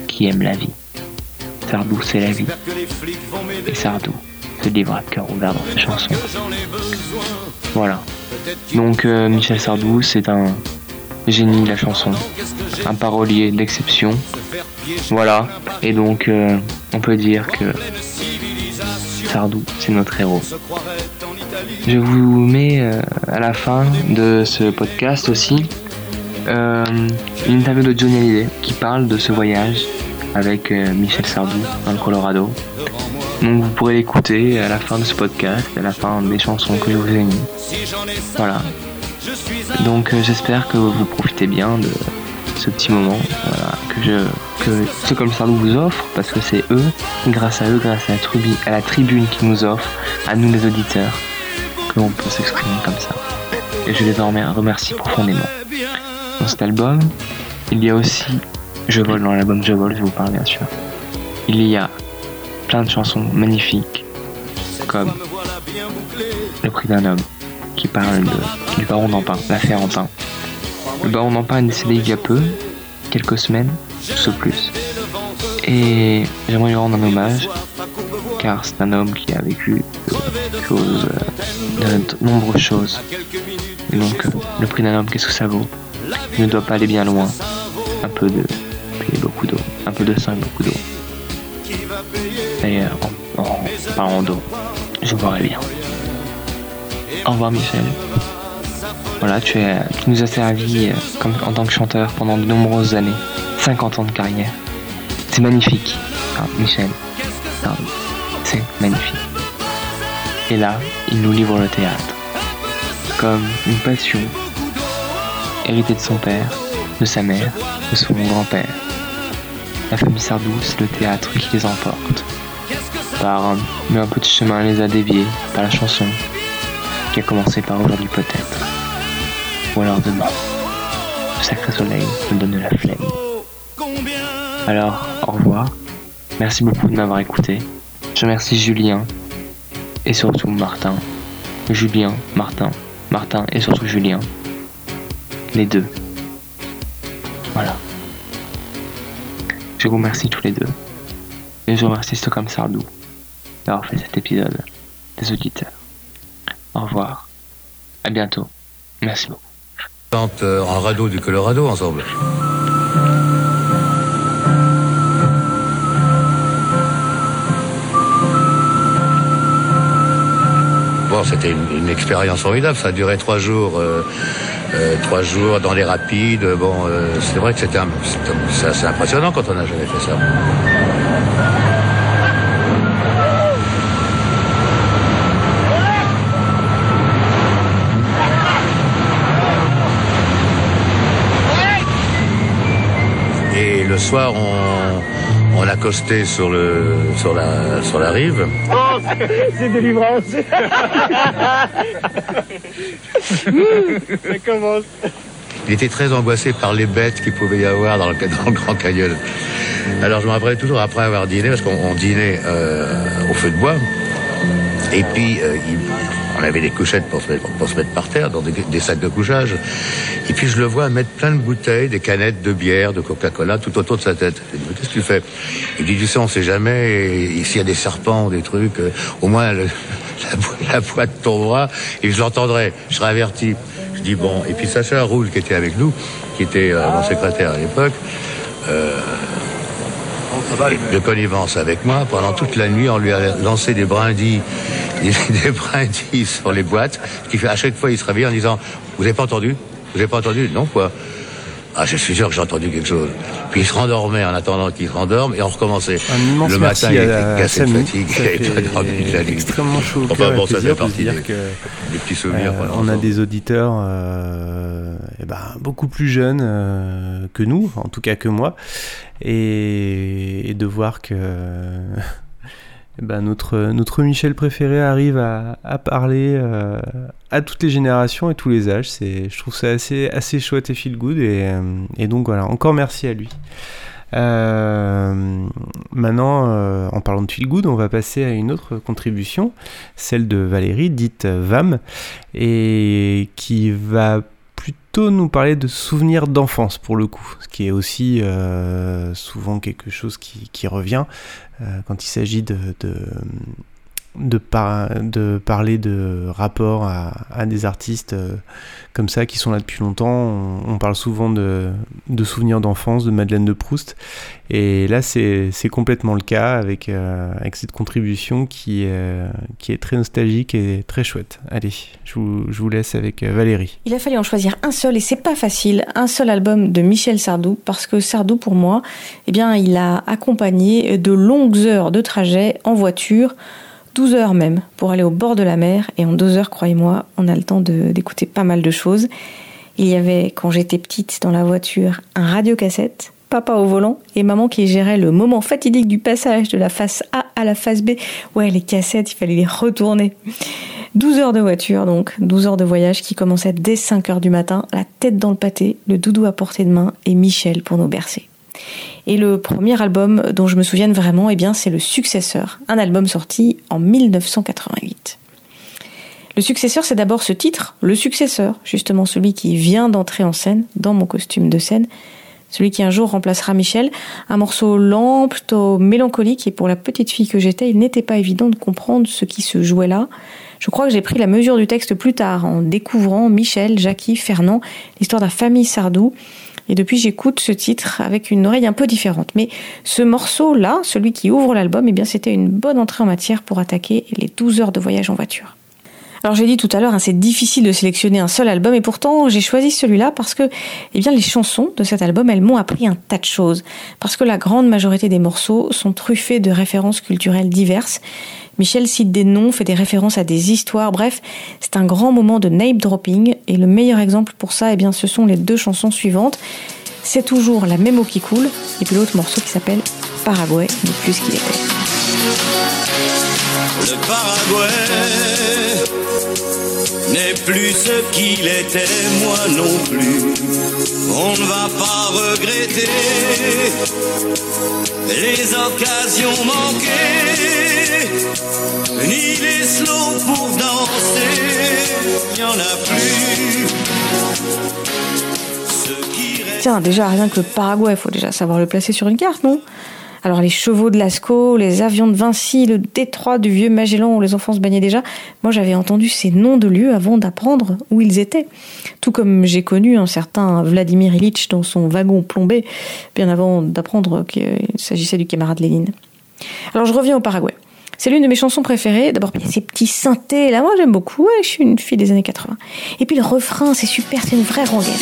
qui aime la vie. Sardou, c'est la vie. Et Sardou se livre à cœur ouvert dans ses chansons. Voilà. Donc euh, Michel Sardou, c'est un génie la chanson, un parolier d'exception. Voilà. Et donc, euh, on peut dire que Sardou, c'est notre héros. Je vous mets euh, à la fin de ce podcast aussi euh, une interview de Johnny Hallyday qui parle de ce voyage avec Michel Sardou dans le Colorado. Donc vous pourrez l'écouter à la fin de ce podcast, à la fin des chansons que je vous ai mis. Voilà. Donc euh, j'espère que vous profitez bien de ce petit moment voilà, que je que ce comme Sardou vous offre parce que c'est eux, grâce à eux, grâce à la, tribu, à la tribune qui nous offre, à nous les auditeurs, que l'on peut s'exprimer comme ça. Et je les en remercie profondément. Dans cet album, il y a aussi Je vole dans l'album Je vole, je vous parle bien sûr. Il y a plein de chansons magnifiques comme Le prix d'un homme qui parle de, du baron d'Empin, l'affaire Empin. Le baron d'Empin est décédé il y a peu, quelques semaines, ce plus. Et j'aimerais lui rendre un hommage car c'est un homme qui a vécu de, choses, euh, de nombreuses choses. Et donc, euh, le prix d'un homme, qu'est-ce que ça vaut Il ne doit pas aller bien loin. Un peu de et beaucoup d'eau. Un peu de sang et beaucoup d'eau. D'ailleurs, en, en parlant d'eau, je boirai bien. Au revoir Michel. Voilà, tu, nous as servi euh, en tant que chanteur pendant de nombreuses années. 50 ans de carrière. C'est magnifique. Ah, Michel. C'est magnifique. Et là, il nous livre le théâtre. Comme une passion héritée de son père, de sa mère, de son grand-père. La famille Sardou, c'est le théâtre qui les emporte. Par un, mais un petit chemin les a déviés par la chanson, qui a commencé par aujourd'hui peut-être. Ou alors demain. Le sacré soleil me donne la flemme. Alors, au revoir. Merci beaucoup de m'avoir écouté. Je remercie Julien et surtout Martin. Julien, Martin, Martin et surtout Julien. Les deux. Voilà. Je vous remercie tous les deux. Et je remercie Stockholm Sardou d'avoir fait cet épisode des auditeurs. Au revoir. À bientôt. Merci beaucoup. Euh, en radeau du Colorado ensemble. Bon, c'était une, expérience formidable. Ça a duré trois jours, euh, euh, trois jours dans les rapides. Bon, euh, c'est vrai que c'était c'est assez impressionnant quand on n'a jamais fait ça. Soir, on, on accostait sur, le, sur, la, sur la rive. Oh, c'est délivrance. Ça commence. Il était très angoissé par les bêtes qu'il pouvait y avoir dans le, dans le Grand Canyon. Alors je me rappelle toujours après avoir dîné, parce qu'on on dînait euh, au feu de bois, et puis euh, il- on avait des couchettes pour se mettre, par terre, dans des, sacs de couchage. Et puis je le vois mettre plein de bouteilles, des canettes de bière, de Coca-Cola, tout autour de sa tête. Je dis, qu'est-ce que tu fais? Il dit, tu sais, on sait jamais, s'il y a des serpents, des trucs, euh, au moins la, la boîte tombera, et je l'entendrai, je serai averti. Je dis, bon, et puis Sacha Roule, qui était avec nous, qui était euh, mon secrétaire à l'époque, euh, de connivence avec moi. Pendant toute la nuit, on lui a lancé des brindilles, des, sur les boîtes, ce qui fait à chaque fois, il se réveillait en disant Vous n'avez pas entendu? Vous n'avez pas entendu Non, quoi ah, je suis sûr que j'ai entendu quelque chose. Puis il se rendormait en attendant qu'il se rendorme et on recommençait. Un immense le matin, il était cassé de fatigue. Ça Il avait pas de la extrêmement chaud au Enfin bon, ça fait partie des, que, des petits souvenirs. Euh, on a des auditeurs euh, eh ben, beaucoup plus jeunes euh, que nous, en tout cas que moi, et, et de voir que eh ben, notre, notre Michel préféré arrive à, parler euh, à toutes les générations et tous les âges. Je trouve ça assez, assez chouette et feel good, et, euh, et donc voilà, encore merci à lui. Euh, maintenant, en parlant de feel good, on va passer à une autre contribution, celle de Valérie, dite VAM, et qui va plutôt nous parler de souvenirs d'enfance pour le coup, ce qui est aussi souvent quelque chose qui, qui revient quand il s'agit de, de, de, par- de parler de rapport à, des artistes euh, comme ça qui sont là depuis longtemps. On, parle souvent de, de souvenirs d'enfance, de Madeleine de Proust. Et là, c'est complètement le cas avec, euh, avec cette contribution qui, euh, qui est très nostalgique et très chouette. Allez, je vous, je vous laisse avec Valérie. Il a fallu en choisir un seul et c'est pas facile, un seul album de Michel Sardou parce que Sardou pour moi, eh bien, il a accompagné de longues heures de trajet en voiture, 12 heures même pour aller au bord de la mer et en 2 heures, croyez-moi, on a le temps d'écouter pas mal de choses. Il y avait quand j'étais petite dans la voiture un radiocassette, papa au volant et maman qui gérait le moment fatidique du passage de la face A à la face B. Ouais, les cassettes, il fallait les retourner. 12 heures de voiture, donc 12 heures de voyage qui commençaient dès 5 heures du matin, la tête dans le pâté, le doudou à portée de main et Michel pour nous bercer. Et le premier album dont je me souviens vraiment, eh bien, c'est le successeur, un album sorti en 1988. Le successeur, c'est d'abord ce titre, le successeur, justement celui qui vient d'entrer en scène, dans mon costume de scène, celui qui un jour remplacera Michel, un morceau lent, plutôt mélancolique, et pour la petite fille que j'étais, il n'était pas évident de comprendre ce qui se jouait là. Je crois que j'ai pris la mesure du texte plus tard, en découvrant Michel, Jackie, Fernand, l'histoire de la famille Sardou, et depuis j'écoute ce titre avec une oreille un peu différente. Mais ce morceau-là, celui qui ouvre l'album, eh bien c'était une bonne entrée en matière pour attaquer les 12 heures de voyage en voiture. Alors j'ai dit tout à l'heure, hein, c'est difficile de sélectionner un seul album et pourtant j'ai choisi celui-là parce que eh les chansons de cet album, elles m'ont appris un tas de choses. Parce que la grande majorité des morceaux sont truffés de références culturelles diverses. Michel cite des noms, fait des références à des histoires, bref, c'est un grand moment de name dropping et le meilleur exemple pour ça, eh bien, ce sont les deux chansons suivantes. C'est toujours la même eau qui coule et puis l'autre morceau qui s'appelle Paraguay, n'est plus qu'il était. Le n'est plus ce qu'il était, moi non plus. On ne va pas regretter les occasions manquées, ni les slows pour danser. Il n'y en a plus. Tiens, déjà, rien que le Paraguay, faut déjà savoir le placer sur une carte, non? Alors, les chevaux de Lascaux, les avions de Vinci, le détroit du vieux Magellan où les enfants se baignaient déjà, moi j'avais entendu ces noms de lieux avant d'apprendre où ils étaient. Tout comme j'ai connu un certain Vladimir Ilitch dans son wagon plombé, bien avant d'apprendre qu'il s'agissait du camarade Lénine. Alors, je reviens au Paraguay. C'est l'une de mes chansons préférées. D'abord, ces petits synthés, là, moi j'aime beaucoup. Je suis une fille des années 80. Et puis le refrain, c'est super, c'est une vraie rengaine.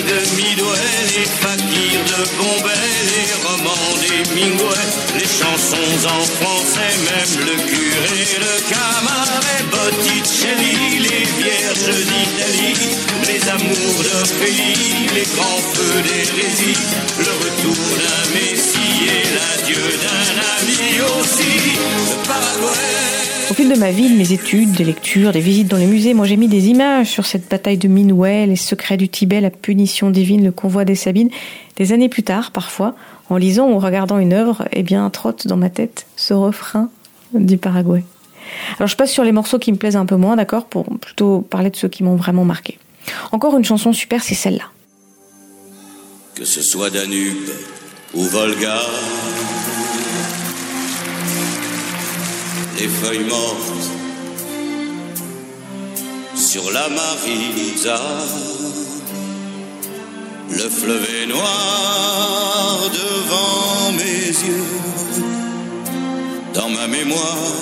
La bataille de Midway, les fakirs de Bombay, les romans des Mingway, les chansons en français, même le curé, le camarade Botticelli, les vierges d'Italie, les amours d'Ophélie, les grands feux d'hérésie, le retour d'un messie et l'adieu d'un ami aussi, le Paraguay. Au fil de ma vie, de mes études, des lectures, des visites dans les musées, moi j'ai mis des images sur cette bataille de Minway, les secrets du Tibet, la punition divine, le convoi des Sabines. Des années plus tard, parfois, En lisant ou regardant une œuvre, eh bien, trotte dans ma tête ce refrain du Paraguay. Alors je passe sur les morceaux qui me plaisent un peu moins, d'accord, pour plutôt parler de ceux qui m'ont vraiment marqué. Encore une chanson super, c'est celle-là. Que ce soit Danube ou Volga, les feuilles mortes sur la Marisa, le fleuve est noir devant mes yeux, dans ma mémoire,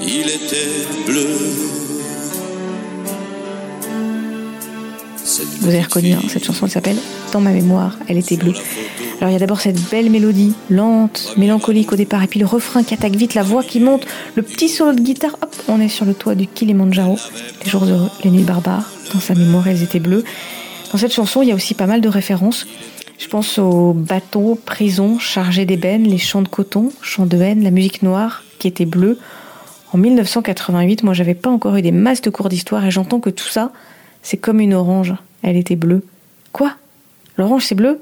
il était bleu. Vous avez reconnu, hein, cette chanson elle s'appelle Dans ma mémoire, elle était bleue. Alors il y a d'abord cette belle mélodie, lente, mélancolique au départ, et puis le refrain qui attaque vite, la voix qui monte, le petit solo de guitare, hop, on est sur le toit du Kilimanjaro. Les jours heureux, les nuits barbares, dans sa mémoire, elles étaient bleues. Dans cette chanson, il y a aussi pas mal de références. Je pense aux bateaux, prisons, chargés d'ébène, les champs de coton, champs de haine, la musique noire qui était bleue. En 1988, moi j'avais pas encore eu des masses de cours d'histoire et j'entends que tout ça, c'est comme une orange. Elle était bleue. Quoi? L'orange c'est bleu?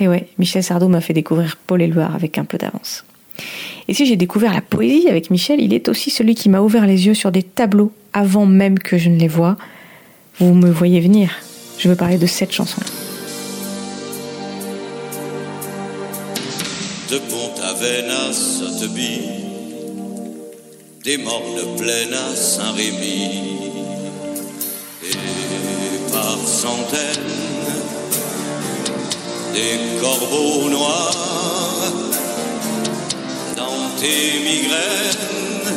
Et ouais, Michel Sardou m'a fait découvrir Paul Éluard avec un peu d'avance. Et si j'ai découvert la poésie avec Michel, il est aussi celui qui m'a ouvert les yeux sur des tableaux avant même que je ne les vois. Vous me voyez venir. Je veux parler de cette chanson. De Pont-Aven par centaines, des corbeaux noirs dans tes migraines,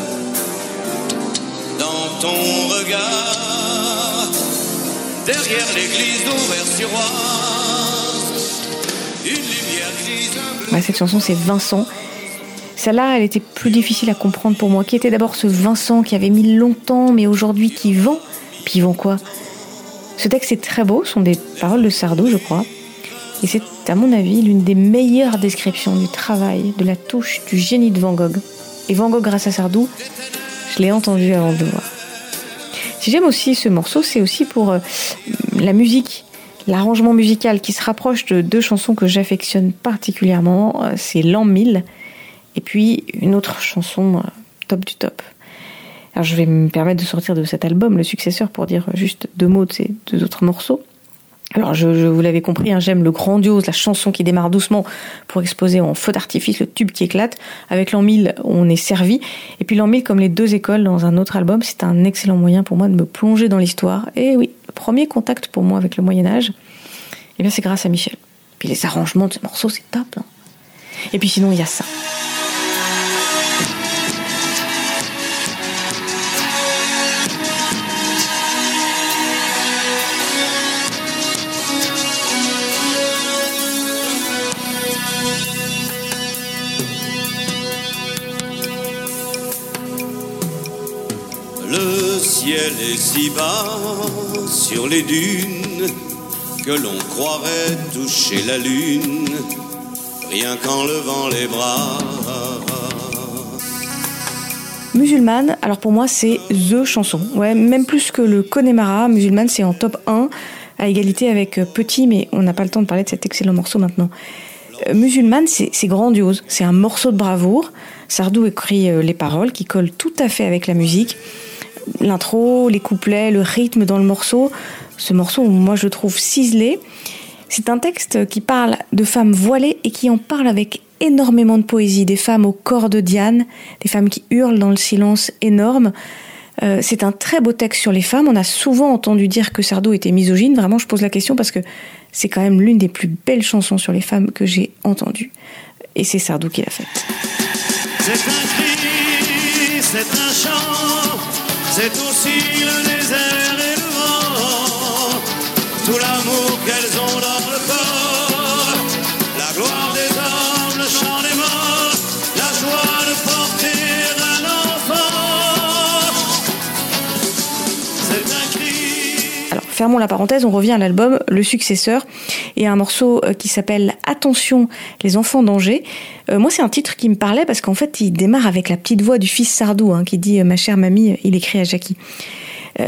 dans ton regard, derrière l'église d'Auvers-sur-Oise, une lumière grise, cette chanson, c'est Vincent. Celle-là, elle était plus difficile à comprendre pour moi. Qui était d'abord ce Vincent qui avait mis longtemps, mais aujourd'hui qui vend Puis il vend quoi? Ce texte est très beau, sont des paroles de Sardou, je crois. Et c'est, à mon avis, l'une des meilleures descriptions du travail, de la touche, du génie de Van Gogh. Et Van Gogh, grâce à Sardou, je l'ai entendu avant de voir. Si j'aime aussi ce morceau, c'est aussi pour euh, la musique, l'arrangement musical qui se rapproche de deux chansons que j'affectionne particulièrement. Euh, C'est L'an 1000 et puis une autre chanson euh, top du top. Je vais me permettre de sortir de cet album, le successeur, pour dire juste deux mots de ces deux autres morceaux. Alors, je, vous l'avez compris, hein, j'aime le grandiose, la chanson qui démarre doucement pour exposer en feu d'artifice le tube qui éclate. Avec l'an 1000, on est servi. Et puis l'an 1000, comme les deux écoles dans un autre album, c'est un excellent moyen pour moi de me plonger dans l'histoire. Et oui, premier contact pour moi avec le Moyen-Âge, eh bien, c'est grâce à Michel. Puis les arrangements de ce morceau, c'est top. hein. Et puis sinon, il y a ça. Ciel. Musulmane, alors pour moi c'est THE chanson. Ouais, même plus que le Connemara, Musulmane c'est en top 1, à égalité avec euh, Petit, mais on n'a pas le temps de parler de cet excellent morceau maintenant. Euh, Musulmane c'est c'est grandiose, c'est un morceau de bravoure. Sardou écrit euh, les paroles qui collent tout à fait avec la musique. L'intro, les couplets, le rythme dans le morceau. Ce morceau, moi je trouve ciselé. C'est un texte qui parle de femmes voilées et qui en parle avec énormément de poésie. Des femmes au corps de Diane, des femmes qui hurlent dans le silence énorme. Euh, c'est un très beau texte sur les femmes. On a souvent entendu dire que Sardou était misogyne. Vraiment, je pose la question parce que c'est quand même l'une des plus belles chansons sur les femmes que j'ai entendues. Et c'est Sardou qui l'a faite. C'est aussi le désert et le vent, tout l'amour fermons la parenthèse, on revient à l'album Le Successeur et à un morceau euh, qui s'appelle Attention, les enfants d'Angers. Euh, moi, c'est un titre qui me parlait parce qu'en fait, il démarre avec la petite voix du fils Sardou hein, qui dit euh, Ma chère mamie, il écrit à Jackie.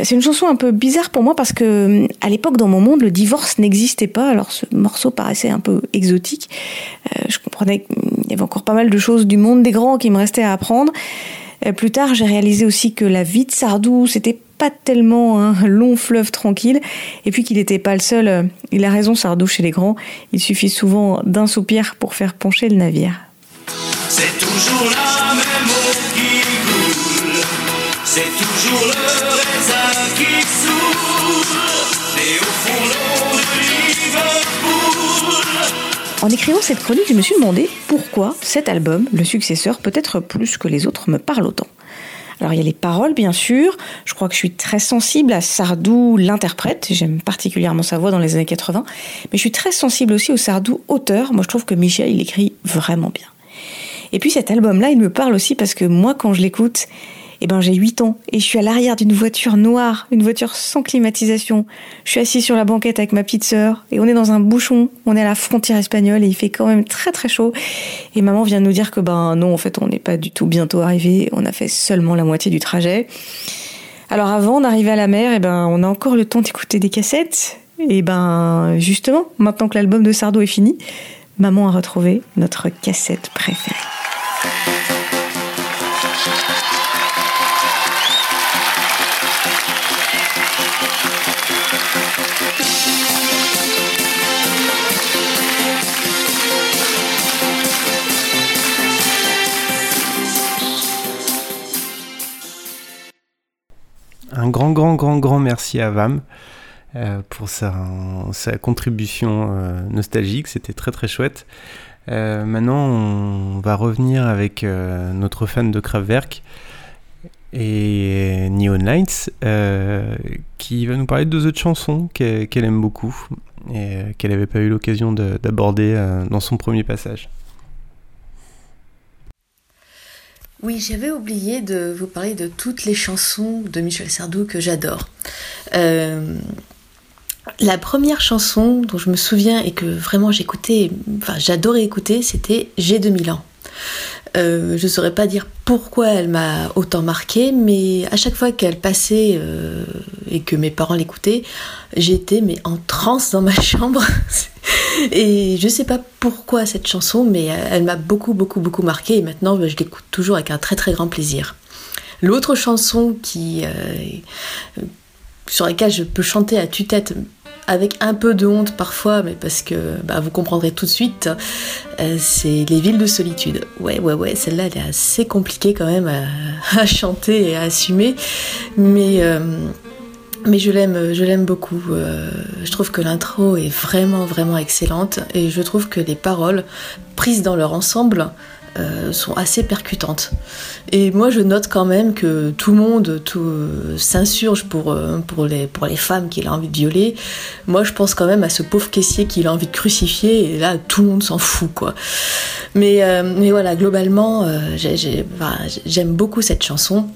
C'est une chanson un peu bizarre pour moi parce que à l'époque dans mon monde le divorce n'existait pas alors ce morceau paraissait un peu exotique. Je comprenais qu'il y avait encore pas mal de choses du monde des grands qui me restaient à apprendre. Plus tard j'ai réalisé aussi que la vie de Sardou c'était pas tellement un long fleuve tranquille et puis qu'il n'était pas le seul. Il a raison Sardou chez les grands. Il suffit souvent d'un soupir pour faire pencher le navire. C'est toujours la même eau qui coule, c'est toujours le raisin qui saoule, et au fond l'eau de Liverpool. En écrivant cette chronique, je me suis demandé pourquoi cet album, le successeur, peut-être plus que les autres, me parle autant. Alors il y a les paroles bien sûr, je crois que je suis très sensible à Sardou l'interprète, j'aime particulièrement sa voix dans les années 80, mais je suis très sensible aussi au Sardou auteur, moi je trouve que Michel il écrit vraiment bien. Et puis cet album-là, il me parle aussi parce que moi, quand je l'écoute, eh ben, j'ai 8 ans et je suis à l'arrière d'une voiture noire, une voiture sans climatisation. Je suis assis sur la banquette avec ma petite sœur et on est dans un bouchon, on est à la frontière espagnole et il fait quand même très très chaud. Et maman vient de nous dire que ben non, en fait, on n'est pas du tout bientôt arrivé, on a fait seulement la moitié du trajet. Alors avant d'arriver à la mer, eh ben, on a encore le temps d'écouter des cassettes. Et ben justement, maintenant que l'album de Sardo est fini, maman a retrouvé notre cassette préférée. Un grand, grand, grand, grand merci à Vam euh, pour sa, contribution euh, nostalgique. C'était très, très chouette. Euh, maintenant, on va revenir avec notre fan de Kraftwerk et Neon Lights qui va nous parler de deux autres chansons qu'elle aime beaucoup et qu'elle n'avait pas eu l'occasion de- d'aborder dans son premier passage. Oui, j'avais oublié de vous parler de toutes les chansons de Michel Sardou que j'adore. Euh, la première chanson dont je me souviens et que vraiment j'écoutais, enfin j'adorais écouter, c'était J'ai 2000 ans. Euh, je ne saurais pas dire pourquoi elle m'a autant marqué, mais à chaque fois qu'elle passait euh, et que mes parents l'écoutaient, j'étais mais en transe dans ma chambre. et je sais pas pourquoi cette chanson, mais elle m'a beaucoup beaucoup beaucoup marqué et maintenant je l'écoute toujours avec un très très grand plaisir. L'autre chanson qui euh, sur laquelle je peux chanter à tue-tête avec un peu de honte parfois, mais parce que bah, vous comprendrez tout de suite, euh, c'est Les villes de solitude. Ouais, ouais, ouais, celle-là, elle est assez compliquée quand même à, chanter et à assumer, mais, euh, mais je l'aime, je l'aime beaucoup. Euh, je trouve que l'intro est vraiment, vraiment excellente, et je trouve que les paroles, prises dans leur ensemble, euh, sont assez percutantes. Et moi, je note quand même que tout le monde tout, euh, s'insurge pour, euh, pour, les, pour les femmes qu'il a envie de violer. Moi, je pense quand même à ce pauvre caissier qu'il a envie de crucifier, et là, tout le monde s'en fout, quoi. Mais, mais voilà, globalement, j'aime beaucoup cette chanson.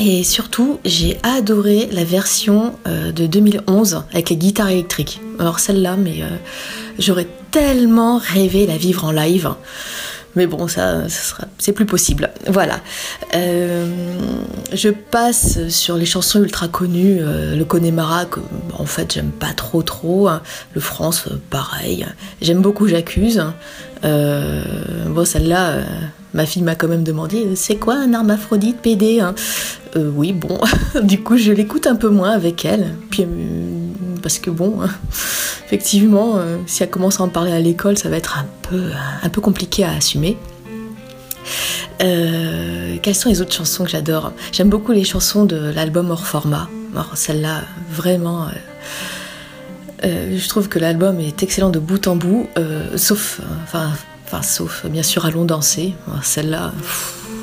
Et surtout, j'ai adoré la version de 2011 avec les guitares électriques. Alors celle-là, mais j'aurais tellement rêvé la vivre en live. Mais bon, ça, sera, c'est plus possible. Voilà. Euh, je passe sur les chansons ultra connues. euh, le Connemara, que en fait j'aime pas trop trop. hein. Le France, euh, pareil. J'aime beaucoup J'accuse. Bon, celle-là, ma fille m'a quand même demandé c'est quoi un hermaphrodite PD hein Euh, Oui, bon. du coup, je l'écoute un peu moins avec elle. Puis, euh, parce que bon, effectivement, euh, si elle commence à en parler à l'école, ça va être un peu, un peu compliqué à assumer. Euh, quelles sont les autres chansons que j'adore? J'aime beaucoup les chansons de l'album hors format. Alors celle-là, vraiment, euh, euh, je trouve que l'album est excellent de bout en bout, euh, sauf, euh, sauf bien sûr Allons danser. Celle-là,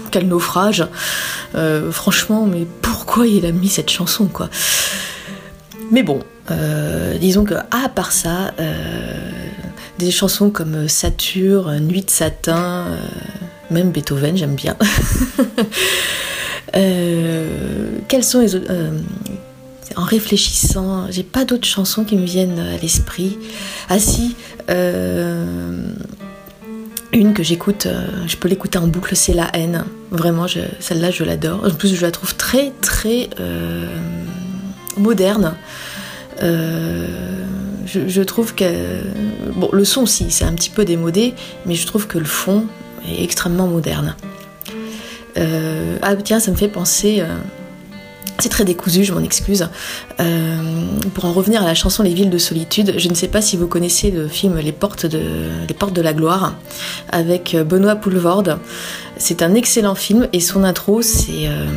quel naufrage Euh, Franchement, mais pourquoi il a mis cette chanson, quoi? Mais bon, euh, disons que à part ça, euh, des chansons comme Satur, Nuit de satin, même Beethoven, j'aime bien. Quelles sont les autres En réfléchissant, j'ai pas d'autres chansons qui me viennent à l'esprit. Ah si, Une que j'écoute, euh, je peux l'écouter en boucle, c'est La haine. Vraiment, celle-là, je l'adore. En plus, je la trouve très, très euh, moderne. Euh, je, je trouve que. Bon, le son aussi, c'est un petit peu démodé, mais je trouve que le fond est extrêmement moderne. Ah, tiens, ça me fait penser. C'est très décousu, je m'en excuse. Euh, pour en revenir à la chanson Les villes de solitude, je ne sais pas si vous connaissez le film Les portes de, la gloire avec euh, Benoît Poulvorde. C'est un excellent film et son intro, c'est euh,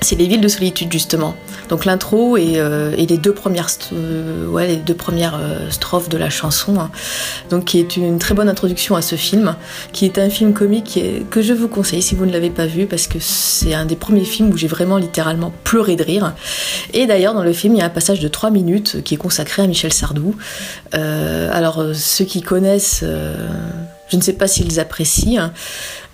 c'est les villes de solitude justement. Donc l'intro et, euh, et les deux premières, euh, premières euh, strophes de la chanson, hein. donc qui est une très bonne introduction à ce film, qui est un film comique que je vous conseille si vous ne l'avez pas vu parce que c'est un des premiers films où j'ai vraiment littéralement pleuré de rire. Et d'ailleurs dans le film il y a un passage de 3 minutes qui est consacré à Michel Sardou. Alors ceux qui connaissent, je ne sais pas s'ils apprécient. hein.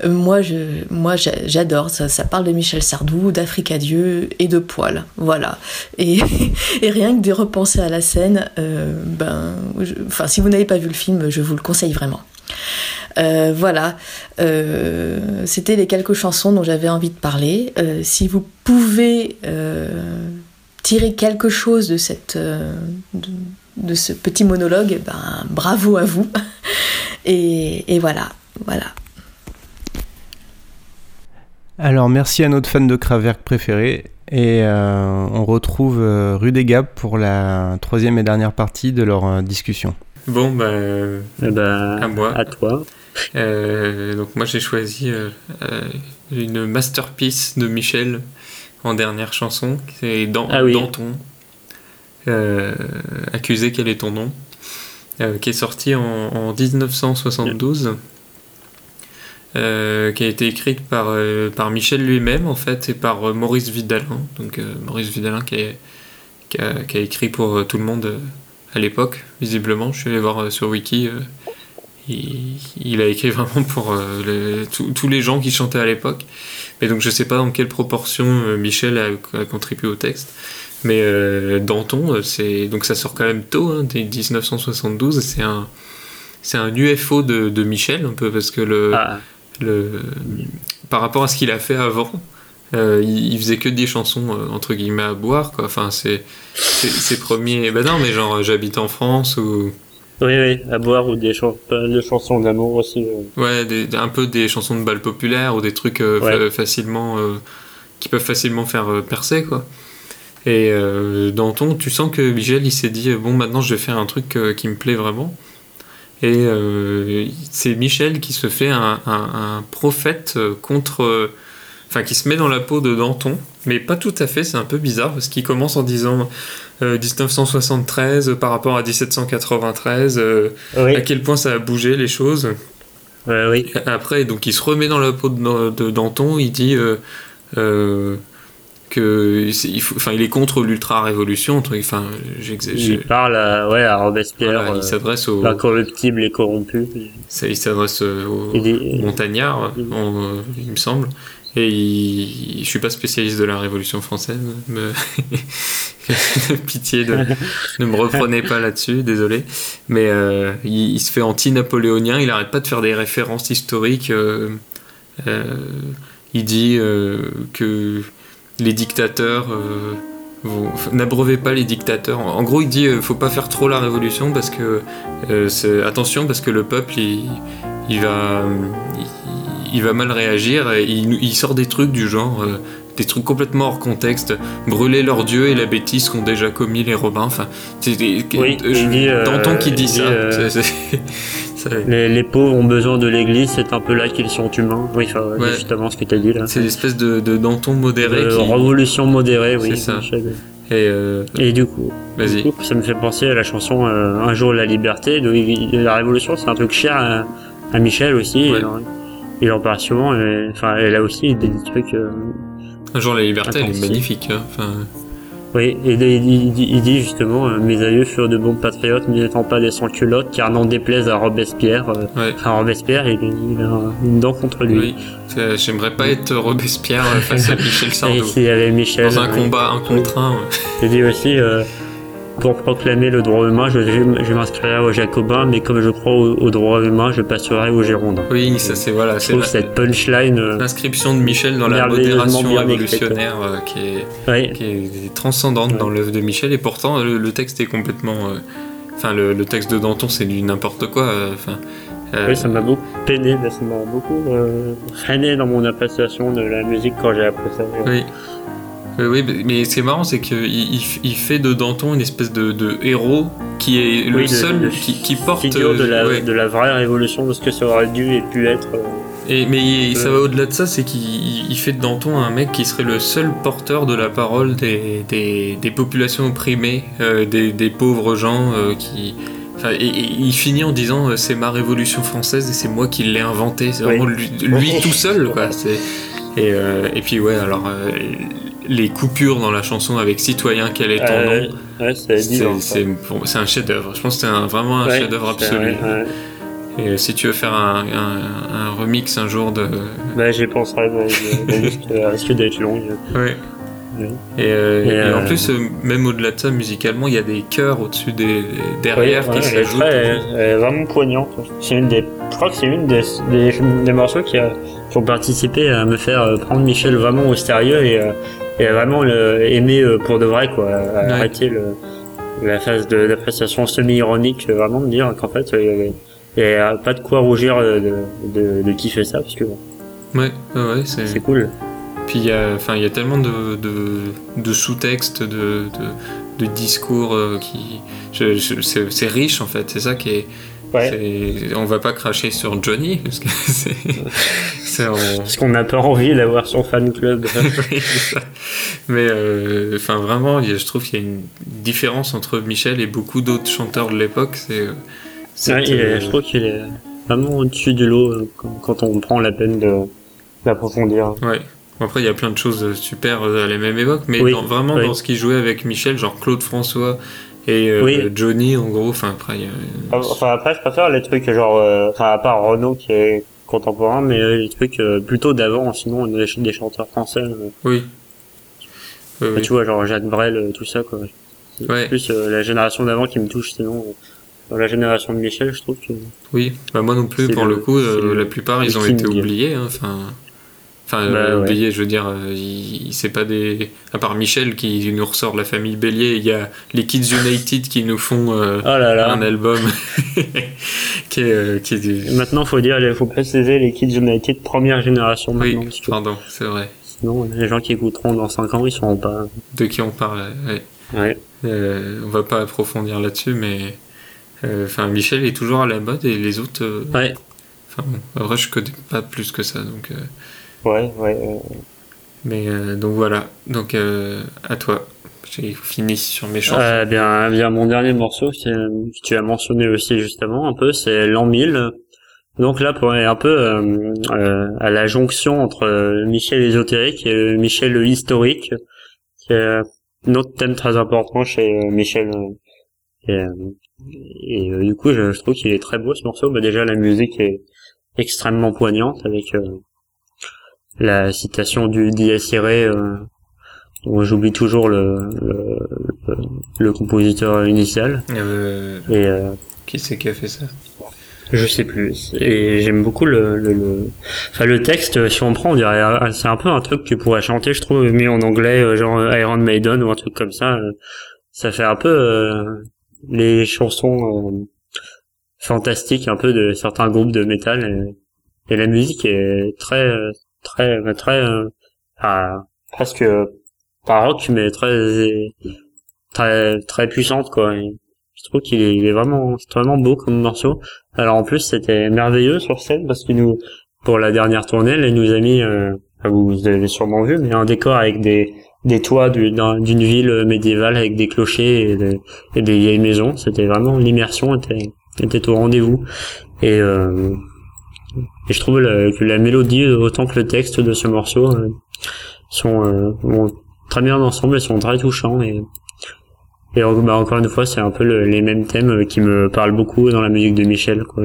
Euh, moi, je, moi, j'a- j'adore. Ça, ça parle de Michel Sardou, d'Afrique Dieu et de poils. Voilà. Et, rien que de repenser à la scène, euh, ben, enfin, si vous n'avez pas vu le film, je vous le conseille vraiment. Euh, voilà, c'était les quelques chansons dont j'avais envie de parler. Si vous pouvez tirer quelque chose de cette, de ce petit monologue, ben bravo à vous. Et, et voilà, voilà. Alors merci à notre fan de Kraftwerk préféré et euh, on retrouve euh, Rue des Gap pour la troisième et dernière partie de leur euh, discussion. Bon, bah, à moi. À toi. Euh, donc moi j'ai choisi euh, euh, une masterpiece de Michel en dernière chanson, c'est Dan- Ah oui. Danton, euh, Accusé quel est ton nom, euh, qui est sorti en, en 1972, euh, qui a été écrite par, euh, par Michel lui-même en fait et par euh, Maurice Vidalin, donc Maurice Vidalin qui, a, écrit pour tout le monde à l'époque, visiblement, je suis allé voir sur Wiki. il, a écrit vraiment pour tous- les gens qui chantaient à l'époque. Mais donc je sais pas dans quelle proportion Michel a, contribué au texte. Mais Danton, c'est donc ça sort quand même tôt, hein, dès 1972. C'est un un UFO de, de Michel un peu parce que le, le par rapport à ce qu'il a fait avant. euh, il, il faisait que des chansons euh, entre guillemets à boire quoi. Enfin c'est ses premiers. Bah non mais genre euh, j'habite en France ou Oui, oui, à boire ou des, chan- des chansons d'amour aussi. euh. Ouais, des- un peu des chansons de bal populaires ou des trucs Ouais. facilement qui peuvent facilement faire percer quoi. Et euh, Danton, tu sens que Michel il s'est dit bon maintenant je vais faire un truc qui me plaît vraiment. Et euh, c'est Michel qui se fait un, un- un prophète euh, contre, euh, enfin qui se met dans la peau de Danton, mais pas tout à fait. C'est un peu bizarre parce qu'il commence en disant euh, 1973 par rapport à 1793, euh, à quel point ça a bougé les choses. Après, donc il se remet dans la peau de, de Danton, il dit euh, que il, faut- enfin, il est contre l'ultra-révolution. Enfin, j'exagère. Il parle à, ouais, à Robespierre. Voilà, il euh, s'adresse aux- L'incorruptible et corrompu. Ça, il s'adresse euh, aux, montagnards, en, euh, il me semble. Et il, je suis pas spécialiste de la Révolution française. Me... Pitié, de, ne me reprenez pas là-dessus, désolé. Mais euh, il, il se fait anti-napoléonien, il arrête pas de faire des références historiques. euh, il dit que les dictateurs... euh, enfin, N'abreuvez pas les dictateurs. En en gros, il dit euh, faut pas faire trop la révolution parce que euh, c'est- attention parce que le peuple il, il va il, il va mal réagir. Et il, il sort des trucs du genre euh, des trucs complètement hors contexte, brûler leurs dieux et la bêtise qu'ont déjà commis les Romains. Enfin, c'est Oui, je- il dit, euh, qui dit il ça. dit, euh, C'est- c'est- ça- Les, les pauvres ont besoin de l'église, c'est un peu là qu'ils sont humains. Oui, enfin, Ouais. justement ce que tu as dit là. C'est l'espèce de, de Danton modéré. De qui- Révolution modérée, oui. C'est ça. Et, euh, Et du coup, Vas-y. du coup, ça me fait penser à la chanson euh, Un jour la liberté. De, la révolution, c'est un truc cher à, à Michel aussi. Ouais. Et, alors, il en parle souvent. et- Enfin, elle a aussi des, des trucs. euh, Un jour la liberté, elle est magnifique. hein. Enfin, Oui, et il, dit- justement euh, Mes aïeux furent de bons patriotes, n'étant pas des sans-culottes, car n'en déplaise à Robespierre. euh, Enfin, Robespierre, il, il a une dent contre lui. oui, j'aimerais pas être Robespierre face à Michel Et Sardou. s'il y avait Michel. Dans un combat un contre un. ouais. Il dit aussi, euh, pour proclamer le droit humain, je, je, m'inscrirai aux Jacobins, mais comme je crois au, au droit humain, je passerai aux Girondins. Oui, ça c'est voilà, Je trouve la- cette punchline. euh, l'inscription de Michel dans la modération révolutionnaire euh, qui, est, Ouais. qui est transcendante dans l'œuvre de Michel et pourtant le, le texte est complètement euh, enfin le, le texte de Danton c'est du n'importe quoi enfin euh, Oui, ça m'a beaucoup peiné, ça m'a beaucoup euh, freiné dans mon appréciation de la musique quand j'ai appris ça. Oui. Euh, oui, mais- mais c'est marrant, c'est qu'il il, il fait de Danton une espèce de, de héros qui est le Oui, de- seul de qui, qui porte. Figure de la, ouais. de la vraie révolution de ce que ça aurait dû et pu être. euh, Et, mais il- ça va au-delà de ça, c'est qu'il il- il fait de Danton un mec qui serait le seul porteur de la parole des, des, des populations opprimées, euh, des, des pauvres gens euh, qui. Enfin, et, et il finit en disant euh, c'est ma révolution française et c'est moi qui l'ai inventée. C'est vraiment lui, lui tout seul, quoi. Et, et puis ouais, alors les coupures dans la chanson avec citoyen quel est ton Euh, nom, ouais, c'est un chef-d'œuvre. Je pense que c'est vraiment un Ouais, chef-d'œuvre absolu. vrai, ouais. Et euh, si tu veux faire un, un- un remix un jour de. Bah, j'y penserai, mais la liste risque d'être longue. Ouais. Et, euh, Et, et en euh, plus, même au-delà de ça, musicalement, il y a des chœurs au-dessus des derrière Oui, qui ouais, est s'ajoutent. est- vraiment poignante. C'est une des, je crois que c'est une des, des, des morceaux qui, a, qui ont participé à me faire prendre Michel vraiment au sérieux et, et vraiment le, aimer euh, pour de vrai, quoi. Ouais. Arrêter le, la phase d'appréciation semi-ironique, euh, vraiment de dire qu'en fait, euh, il y avait- il y a pas de quoi rougir de, de, de kiffer ça, parce que Ouais, ouais, ouais, c'est. cool. Puis il y a, enfin, il y a tellement de, sous-textes, de, de, discours qui. c'est riche en fait, c'est ça qui est. Ouais. On va pas cracher sur Johnny, parce que c'est. Parce qu'on n'a pas envie d'avoir son fan club. Oui, c'est ça. Mais euh, enfin vraiment, je trouve qu'il y a une différence entre Michel et beaucoup d'autres chanteurs de l'époque. C'est Ouais, euh, je trouve qu'il est vraiment au-dessus du lot euh, quand, on prend la peine de d'approfondir. Ouais. Après, il y a plein de choses super à la même époque, mais Oui, dans- vraiment oui. dans ce qu'il jouait avec Michel, genre Claude François et euh, Oui. Johnny, en gros. Enfin, après, il y a- Enfin après je préfère les trucs genre, euh, enfin à part Renault qui est contemporain, mais euh, les trucs euh, plutôt d'avant, sinon des, des chanteurs français. euh, oui. Oui, bah, oui. Tu vois genre Jacques Brel, euh, tout ça quoi. Ouais. plus euh, la génération d'avant qui me touche, sinon euh, dans la génération de Michel, je trouve que Oui, bah moi non plus, pour le- le, coup, euh, la plupart, ils ont été oubliés. hein, Enfin, Bah, euh, ouais. oubliés, je veux dire, euh, il- c'est pas des... À part Michel qui nous ressort la famille Bélier, il y a les Kids United qui nous font euh, Oh là là. un album qui est... euh, qui est Maintenant, faut dire, il faut préciser les Kids United première génération maintenant. Oui, pardon, c'est vrai. sinon, les gens qui écouteront dans 5 ans, ils seront pas. De qui on parle, ouais. Ouais. Euh, on va pas approfondir là-dessus, mais... euh, Enfin, Michel est toujours à la mode et les autres... euh, Ouais. Enfin bon, en vrai, je connais pas plus que ça, donc... euh, Ouais, ouais. euh, Mais euh, donc voilà, donc euh, à toi. J'ai fini sur mes chansons. Euh, bien, bien, mon dernier morceau, c'est, que tu as mentionné aussi justement un peu, c'est l'an 1000. Donc là, pour aller un peu euh, euh, à la jonction entre euh, Michel ésotérique et euh, Michel historique, qui est un autre thème très important chez euh, Michel. euh, et euh, et, euh, du coup, je, je trouve qu'il est très beau ce morceau. Bah, déjà, la musique est extrêmement poignante avec euh, la citation du Irae, euh, dont j'oublie toujours le, le, le, le compositeur initial. Euh, Et euh, qui c'est qui a fait ça je sais plus. Et j'aime beaucoup le, le, le, enfin, le texte, si on prend, on dirait, ah, c'est un peu un truc que tu pourrais chanter, je trouve, mais en anglais, euh, genre euh, Iron Maiden ou un truc comme ça. euh, Ça fait un peu euh, les chansons euh, fantastiques, un peu de certains groupes de métal. Et, et la musique est très, euh, très, très, euh, ah, presque pas rock, mais très, très, très puissante, quoi. Et je trouve qu'il est, il est vraiment, c'est vraiment beau comme morceau. Alors en plus c'était merveilleux sur scène parce que nous, pour la dernière tournée, elle nous a mis, euh, enfin, vous, avez sûrement vu, mais un décor avec des des toits du- d'un- d'une ville médiévale avec des clochers et des, et des vieilles maisons. C'était vraiment l'immersion était était au rendez-vous et euh, et je trouve la- que la mélodie autant que le texte de ce morceau euh, sont euh, très bien ensemble et sont très touchants et et euh, bah, encore une fois, c'est un peu le- les mêmes thèmes euh, qui me parlent beaucoup dans la musique de Michel, quoi.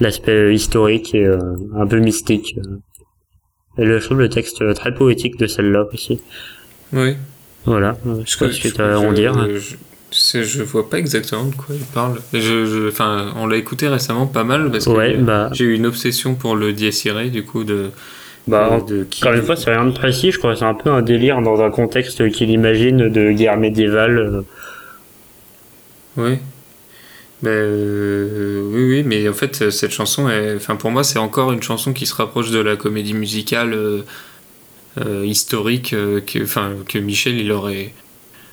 L'aspect historique et euh, un peu mystique. euh. Et le, je trouve le texte euh, très poétique de celle-là aussi. Oui. Voilà, euh, je sais pas ce que tu as à en dire. je- Je vois pas exactement de quoi il parle. Je, je- enfin, on l'a écouté récemment pas mal parce que Ouais, bah. j'ai eu une obsession pour le dies irae du coup de. Bah, de, qui- encore une fois, c'est rien de précis, je crois. C'est un peu un délire dans un contexte qu'il imagine de guerre médiévale. euh. Oui. Ben, euh, oui, oui, mais en fait, cette chanson, est- enfin, pour moi, c'est encore une chanson qui se rapproche de la comédie musicale euh, euh, historique que, enfin, que Michel, il aurait,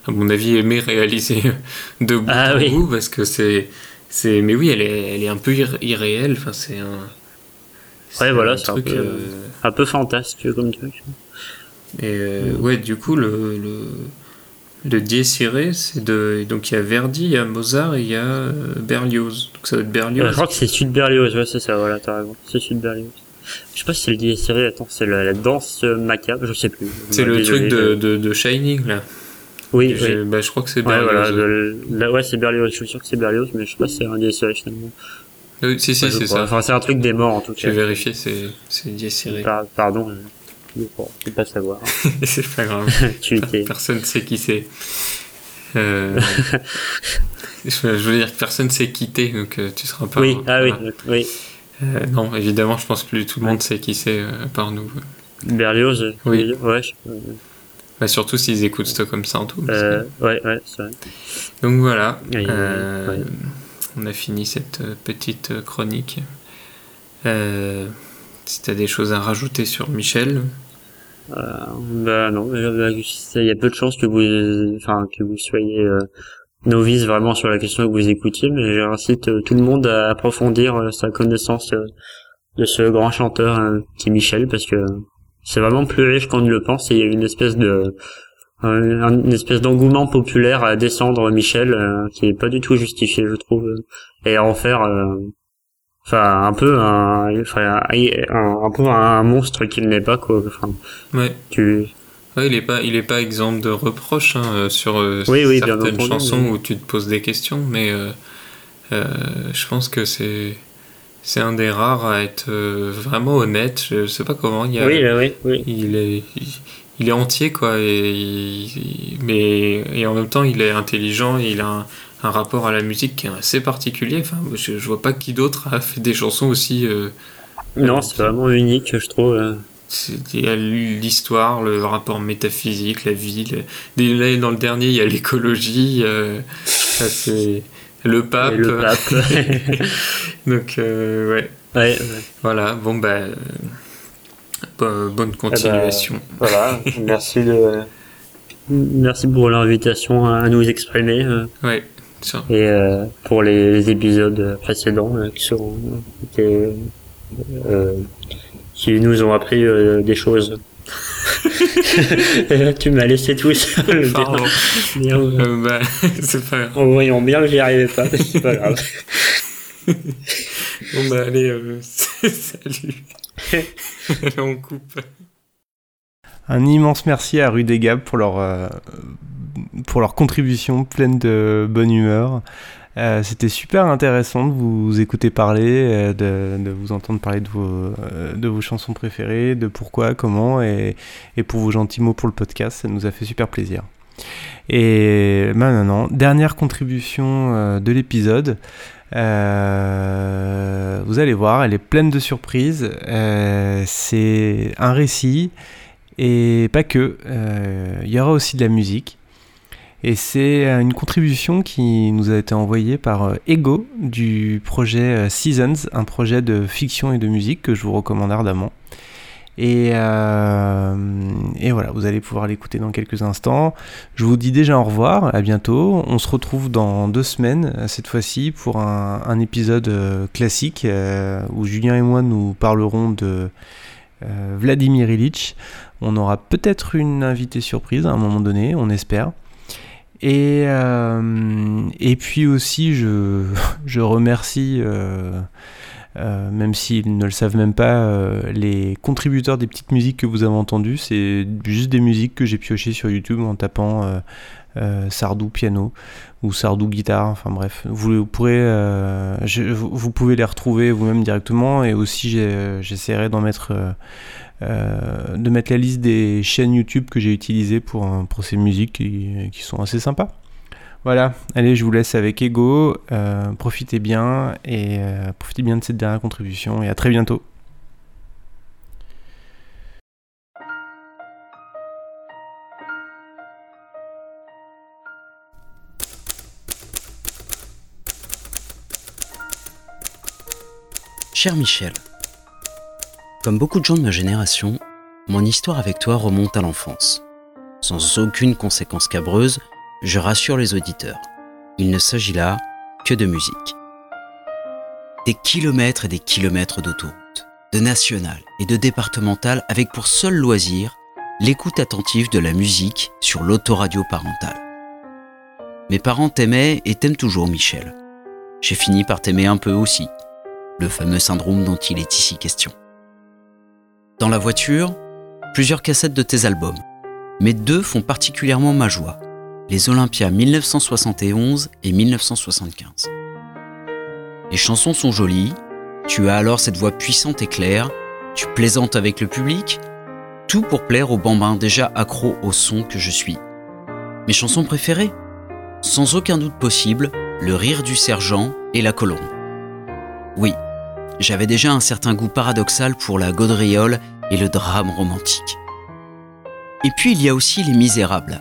à mon avis, aimé réaliser de bout Ah en oui. bout, parce que c'est, c'est, mais oui, elle est, elle est un peu ir- irréelle. Enfin, c'est un. c'est Ouais, voilà, un c'est un truc. peu, euh, un peu fantasque comme truc. et euh, ouais, du coup, le, le, le dies c'est de. Donc il y a Verdi, il y a Mozart et il y a euh, Berlioz. Donc ça doit être Berlioz. Euh, je crois que c'est Sud Berlioz, ouais, c'est ça, voilà, t'as raison. C'est Sud Berlioz. Je sais pas si c'est le dies irae, attends, c'est la, la danse macabre, je sais plus. C'est Bah, le désolé, truc de, je- de, de Shining là. Oui, oui. bah, je crois que c'est Ouais, Berlioz. voilà, de- là, ouais, c'est Berlioz, je suis sûr que c'est Berlioz, mais je sais pas si c'est un irae finalement. Oui, si, si, Ouais, je c'est ça. Enfin, c'est un truc des morts en tout cas. vérifié, c'est c'est dies. Par- pardon, euh, je je peux pas savoir. c'est pas grave. Tu Personne sait qui c'est. Euh, je je veux dire que personne sait qui t'es, donc euh, tu seras pas. Oui, ah oui, voilà. oui. Euh, non, évidemment, je pense que plus tout le monde sait qui c'est, euh, à part nous. Berlioz, euh, Oui. ouais, je pas. Bah, surtout s'ils écoutent Stockholm Syndrome. Euh, ouais, ouais, c'est vrai. Donc voilà, euh, on a fini cette euh, petite euh, chronique. Euh, si t'as des choses à rajouter sur Michel, bah non, bah, il y a peu de chances que vous, enfin, que vous soyez novice vraiment sur la question que vous écoutiez, mais j'incite tout le monde à approfondir sa connaissance de ce grand chanteur qui est Michel, parce que c'est vraiment plus riche qu'on ne le pense, et il y a une espèce de un- un- une espèce d'engouement populaire à descendre Michel euh, qui est pas du tout justifié, je trouve, et à en faire euh, enfin un peu un enfin un, un peu un monstre qu'il n'est pas quoi enfin ouais. tu Ouais, il est pas, il est pas exempt de reproches hein, euh, sur euh, Oui, oui, bien certaines entendu, chansons mais- où tu te poses des questions, mais je pense que c'est c'est un des rares à être euh, vraiment honnête. Je sais pas comment. Il y a, Oui, oui, oui. Il est, il, il est entier quoi, et il- mais et en même temps il est intelligent. Et il a un, un rapport à la musique qui est assez particulier. Enfin, je, je vois pas qui d'autre a fait des chansons aussi. euh, non c'est vraiment unique je trouve euh. c'est- il y a l'histoire, le rapport métaphysique, la vie. le- Là, dans le dernier, il y a l'écologie. euh, le pape. Et le pape. Donc, euh, ouais. Ouais, Voilà, bon, bah. euh, bo- bonne continuation. Eh ben, voilà merci de merci pour l'invitation à nous exprimer euh, Ouais, ça. et euh, pour les épisodes précédents euh, qui sont qui, qui nous ont appris des choses Et là, tu m'as laissé tout seul Pardon. Bien, euh, Euh, bah, c'est pas grave. en voyant bien que j'y arrivais pas mais c'est pas grave Bon, bah, allez, euh, salut. Allez, on coupe. Un immense merci à Rue des Gab pour leur, euh, pour leur contribution pleine de bonne humeur. Euh, C'était super intéressant de vous écouter parler, euh, de, vous entendre parler de vos, euh, de vos chansons préférées, de pourquoi, comment, et, pour vos gentils mots pour le podcast. Ça nous a fait super plaisir. Et maintenant, dernière contribution de l'épisode. Vous allez voir, elle est pleine de surprises. C'est un récit et pas que. Il y aura aussi de la musique. Et c'est euh, une contribution qui nous a été envoyée par euh, Ego du projet euh, Seasons, un projet de fiction et de musique que je vous recommande ardemment. Et, voilà, vous allez pouvoir l'écouter dans quelques instants. Je vous dis déjà au revoir, à bientôt. On se retrouve dans deux semaines, cette fois-ci, pour un, épisode classique où Julien et moi nous parlerons de Vladimir Ilitch. On aura peut-être une invitée surprise à un moment donné, on espère. Et, euh, et puis aussi, je, je remercie, euh, euh, même s'ils ne le savent même pas, les contributeurs des petites musiques que vous avez entendues. C'est juste des musiques que j'ai piochées sur YouTube en tapant Sardou piano ou Sardou guitare. Enfin bref, vous, pourrez, vous, pouvez les retrouver vous-même directement. Et aussi, j'essaierai d'en mettre. Euh, de mettre la liste des chaînes YouTube que j'ai utilisées pour, pour ces musiques qui, qui sont assez sympas. Voilà, allez, je vous laisse avec Ego. Euh, profitez bien et euh, profitez bien de cette dernière contribution et à très bientôt. Cher Michel, comme beaucoup de gens de ma génération, mon histoire avec toi remonte à l'enfance. Sans aucune conséquence cabreuse, je rassure les auditeurs. Il ne s'agit là que de musique. Des kilomètres et des kilomètres d'autoroute, de nationales et de départementales avec pour seul loisir l'écoute attentive de la musique sur l'autoradio parentale. Mes parents t'aimaient et t'aiment toujours Michel. J'ai fini par t'aimer un peu aussi, le fameux syndrome dont il est ici question. Dans la voiture, plusieurs cassettes de tes albums, mais deux font particulièrement ma joie, les Olympias 1971 et 1975. Les chansons sont jolies, tu as alors cette voix puissante et claire, tu plaisantes avec le public, tout pour plaire aux bambins déjà accros au son que je suis. Mes chansons préférées Sans aucun doute possible, le rire du sergent et la colombe. Oui, j'avais déjà un certain goût paradoxal pour la gaudriole et le drame romantique. Et puis il y a aussi Les Misérables,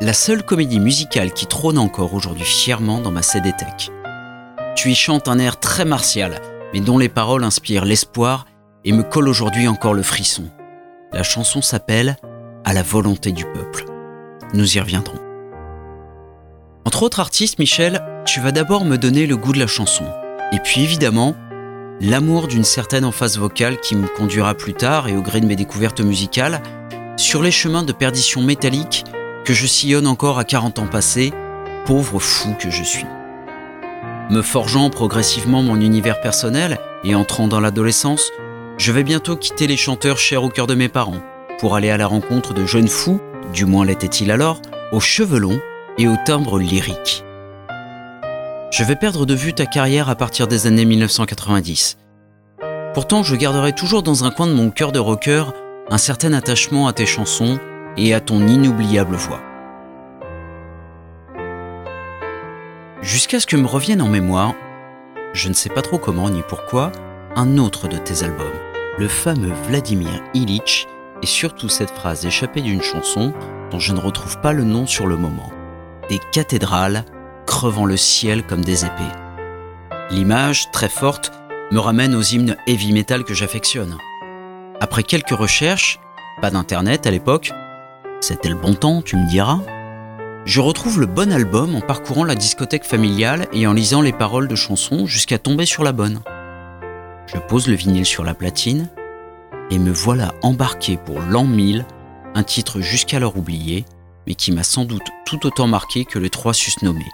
la seule comédie musicale qui trône encore aujourd'hui fièrement dans ma CD Tech. Tu y chantes un air très martial, mais dont les paroles inspirent l'espoir et me collent aujourd'hui encore le frisson. La chanson s'appelle À la volonté du peuple. Nous y reviendrons. Entre autres artistes, Michel, tu vas d'abord me donner le goût de la chanson. Et puis évidemment, l'amour d'une certaine emphase vocale qui me conduira plus tard et au gré de mes découvertes musicales sur les chemins de perdition métallique que je sillonne encore à 40 ans passés, pauvre fou que je suis. Me forgeant progressivement mon univers personnel et entrant dans l'adolescence, je vais bientôt quitter les chanteurs chers au cœur de mes parents pour aller à la rencontre de jeunes fous, du moins l'était-il alors, aux cheveux longs et au timbre lyrique. Je vais perdre de vue ta carrière à partir des années 1990. Pourtant, je garderai toujours dans un coin de mon cœur de rocker un certain attachement à tes chansons et à ton inoubliable voix. Jusqu'à ce que me revienne en mémoire, je ne sais pas trop comment ni pourquoi, un autre de tes albums, le fameux Vladimir Ilitch, et surtout cette phrase échappée d'une chanson dont je ne retrouve pas le nom sur le moment. Des cathédrales crevant le ciel comme des épées. L'image, très forte, me ramène aux hymnes heavy metal que j'affectionne. Après quelques recherches, pas d'internet à l'époque, c'était le bon temps, tu me diras, je retrouve le bon album en parcourant la discothèque familiale et en lisant les paroles de chansons jusqu'à tomber sur la bonne. Je pose le vinyle sur la platine et me voilà embarqué pour l'an 1000, un titre jusqu'alors oublié, mais qui m'a sans doute tout autant marqué que les trois susnommés.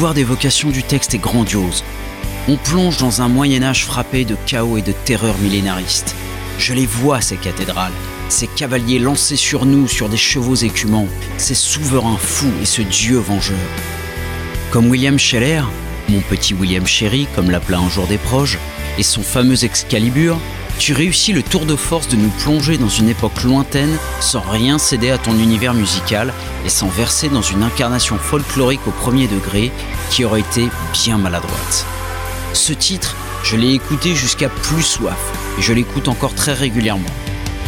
Pouvoir d'évocation du texte est grandiose. On plonge dans un Moyen Âge frappé de chaos et de terreur millénariste. Je les vois, ces cathédrales, ces cavaliers lancés sur nous sur des chevaux écumants, ces souverains fous et ce dieu vengeur. Comme William Scheller, mon petit William Chéri, comme l'appela un jour des proches, et son fameux Excalibur, tu réussis le tour de force de nous plonger dans une époque lointaine sans rien céder à ton univers musical et sans verser dans une incarnation folklorique au premier degré qui aurait été bien maladroite. Ce titre, je l'ai écouté jusqu'à plus soif et je l'écoute encore très régulièrement.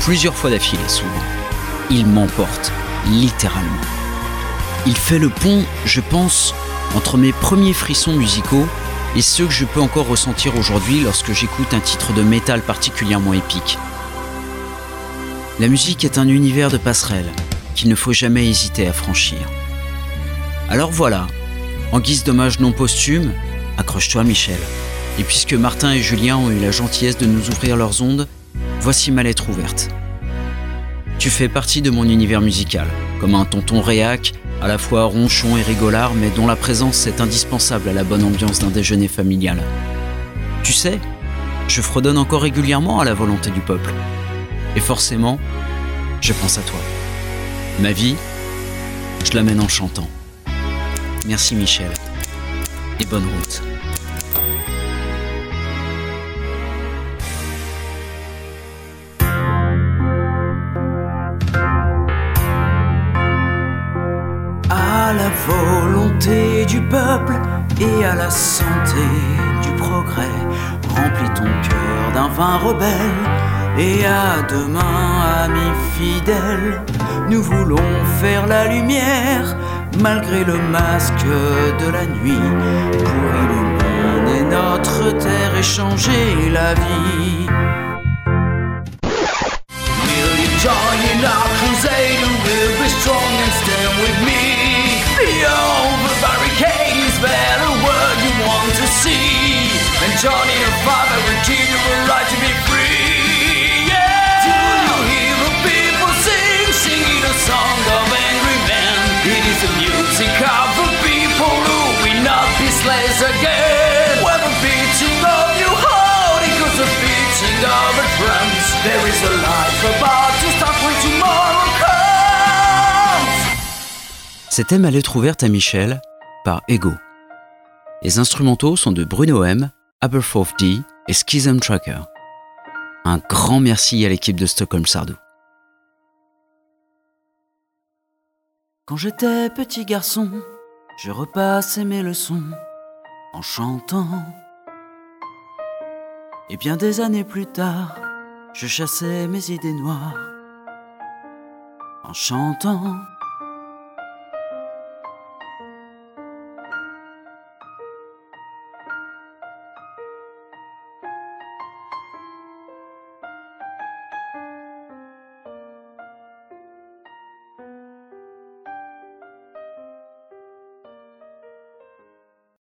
plusieurs fois d'affilée souvent. Il m'emporte, littéralement. Il fait le pont, je pense, entre mes premiers frissons musicaux et ceux que je peux encore ressentir aujourd'hui lorsque j'écoute un titre de métal particulièrement épique. La musique est un univers de passerelles qu'il ne faut jamais hésiter à franchir. Alors voilà, en guise d'hommage non posthume, accroche-toi Michel. Et puisque Martin et Julien ont eu la gentillesse de nous ouvrir leurs ondes, voici ma lettre ouverte. Tu fais partie de mon univers musical, comme un tonton réac, à la fois ronchon et rigolard, mais dont la présence est indispensable à la bonne ambiance d'un déjeuner familial. Tu sais, je fredonne encore régulièrement à la volonté du peuple. Et forcément, je pense à toi. Ma vie, je la mène en chantant. Merci Michel. Et bonne route. Volonté du peuple et à la santé du progrès, remplis ton cœur d'un vin rebelle et à demain, amis fidèles. Nous voulons faire la lumière malgré le masque de la nuit. Pour illuminer notre terre et changer la vie. Johnny your father will give you a right to be free. Yeah! Do you hear the people sing, singing a song of angry men? It is the music of the people who will not be slaves again. When the beating of your heart equals the beating of a drums, there is a life about to start when tomorrow comes. C'était ma lettre ouverte à Michel par Ego. Les instrumentaux sont de Bruno M, Aberforth D et Schism Tracker. Un grand merci à l'équipe de Stockholm Sardou. Quand j'étais petit garçon, je repassais mes leçons en chantant. Et bien des années plus tard, je chassais mes idées noires en chantant.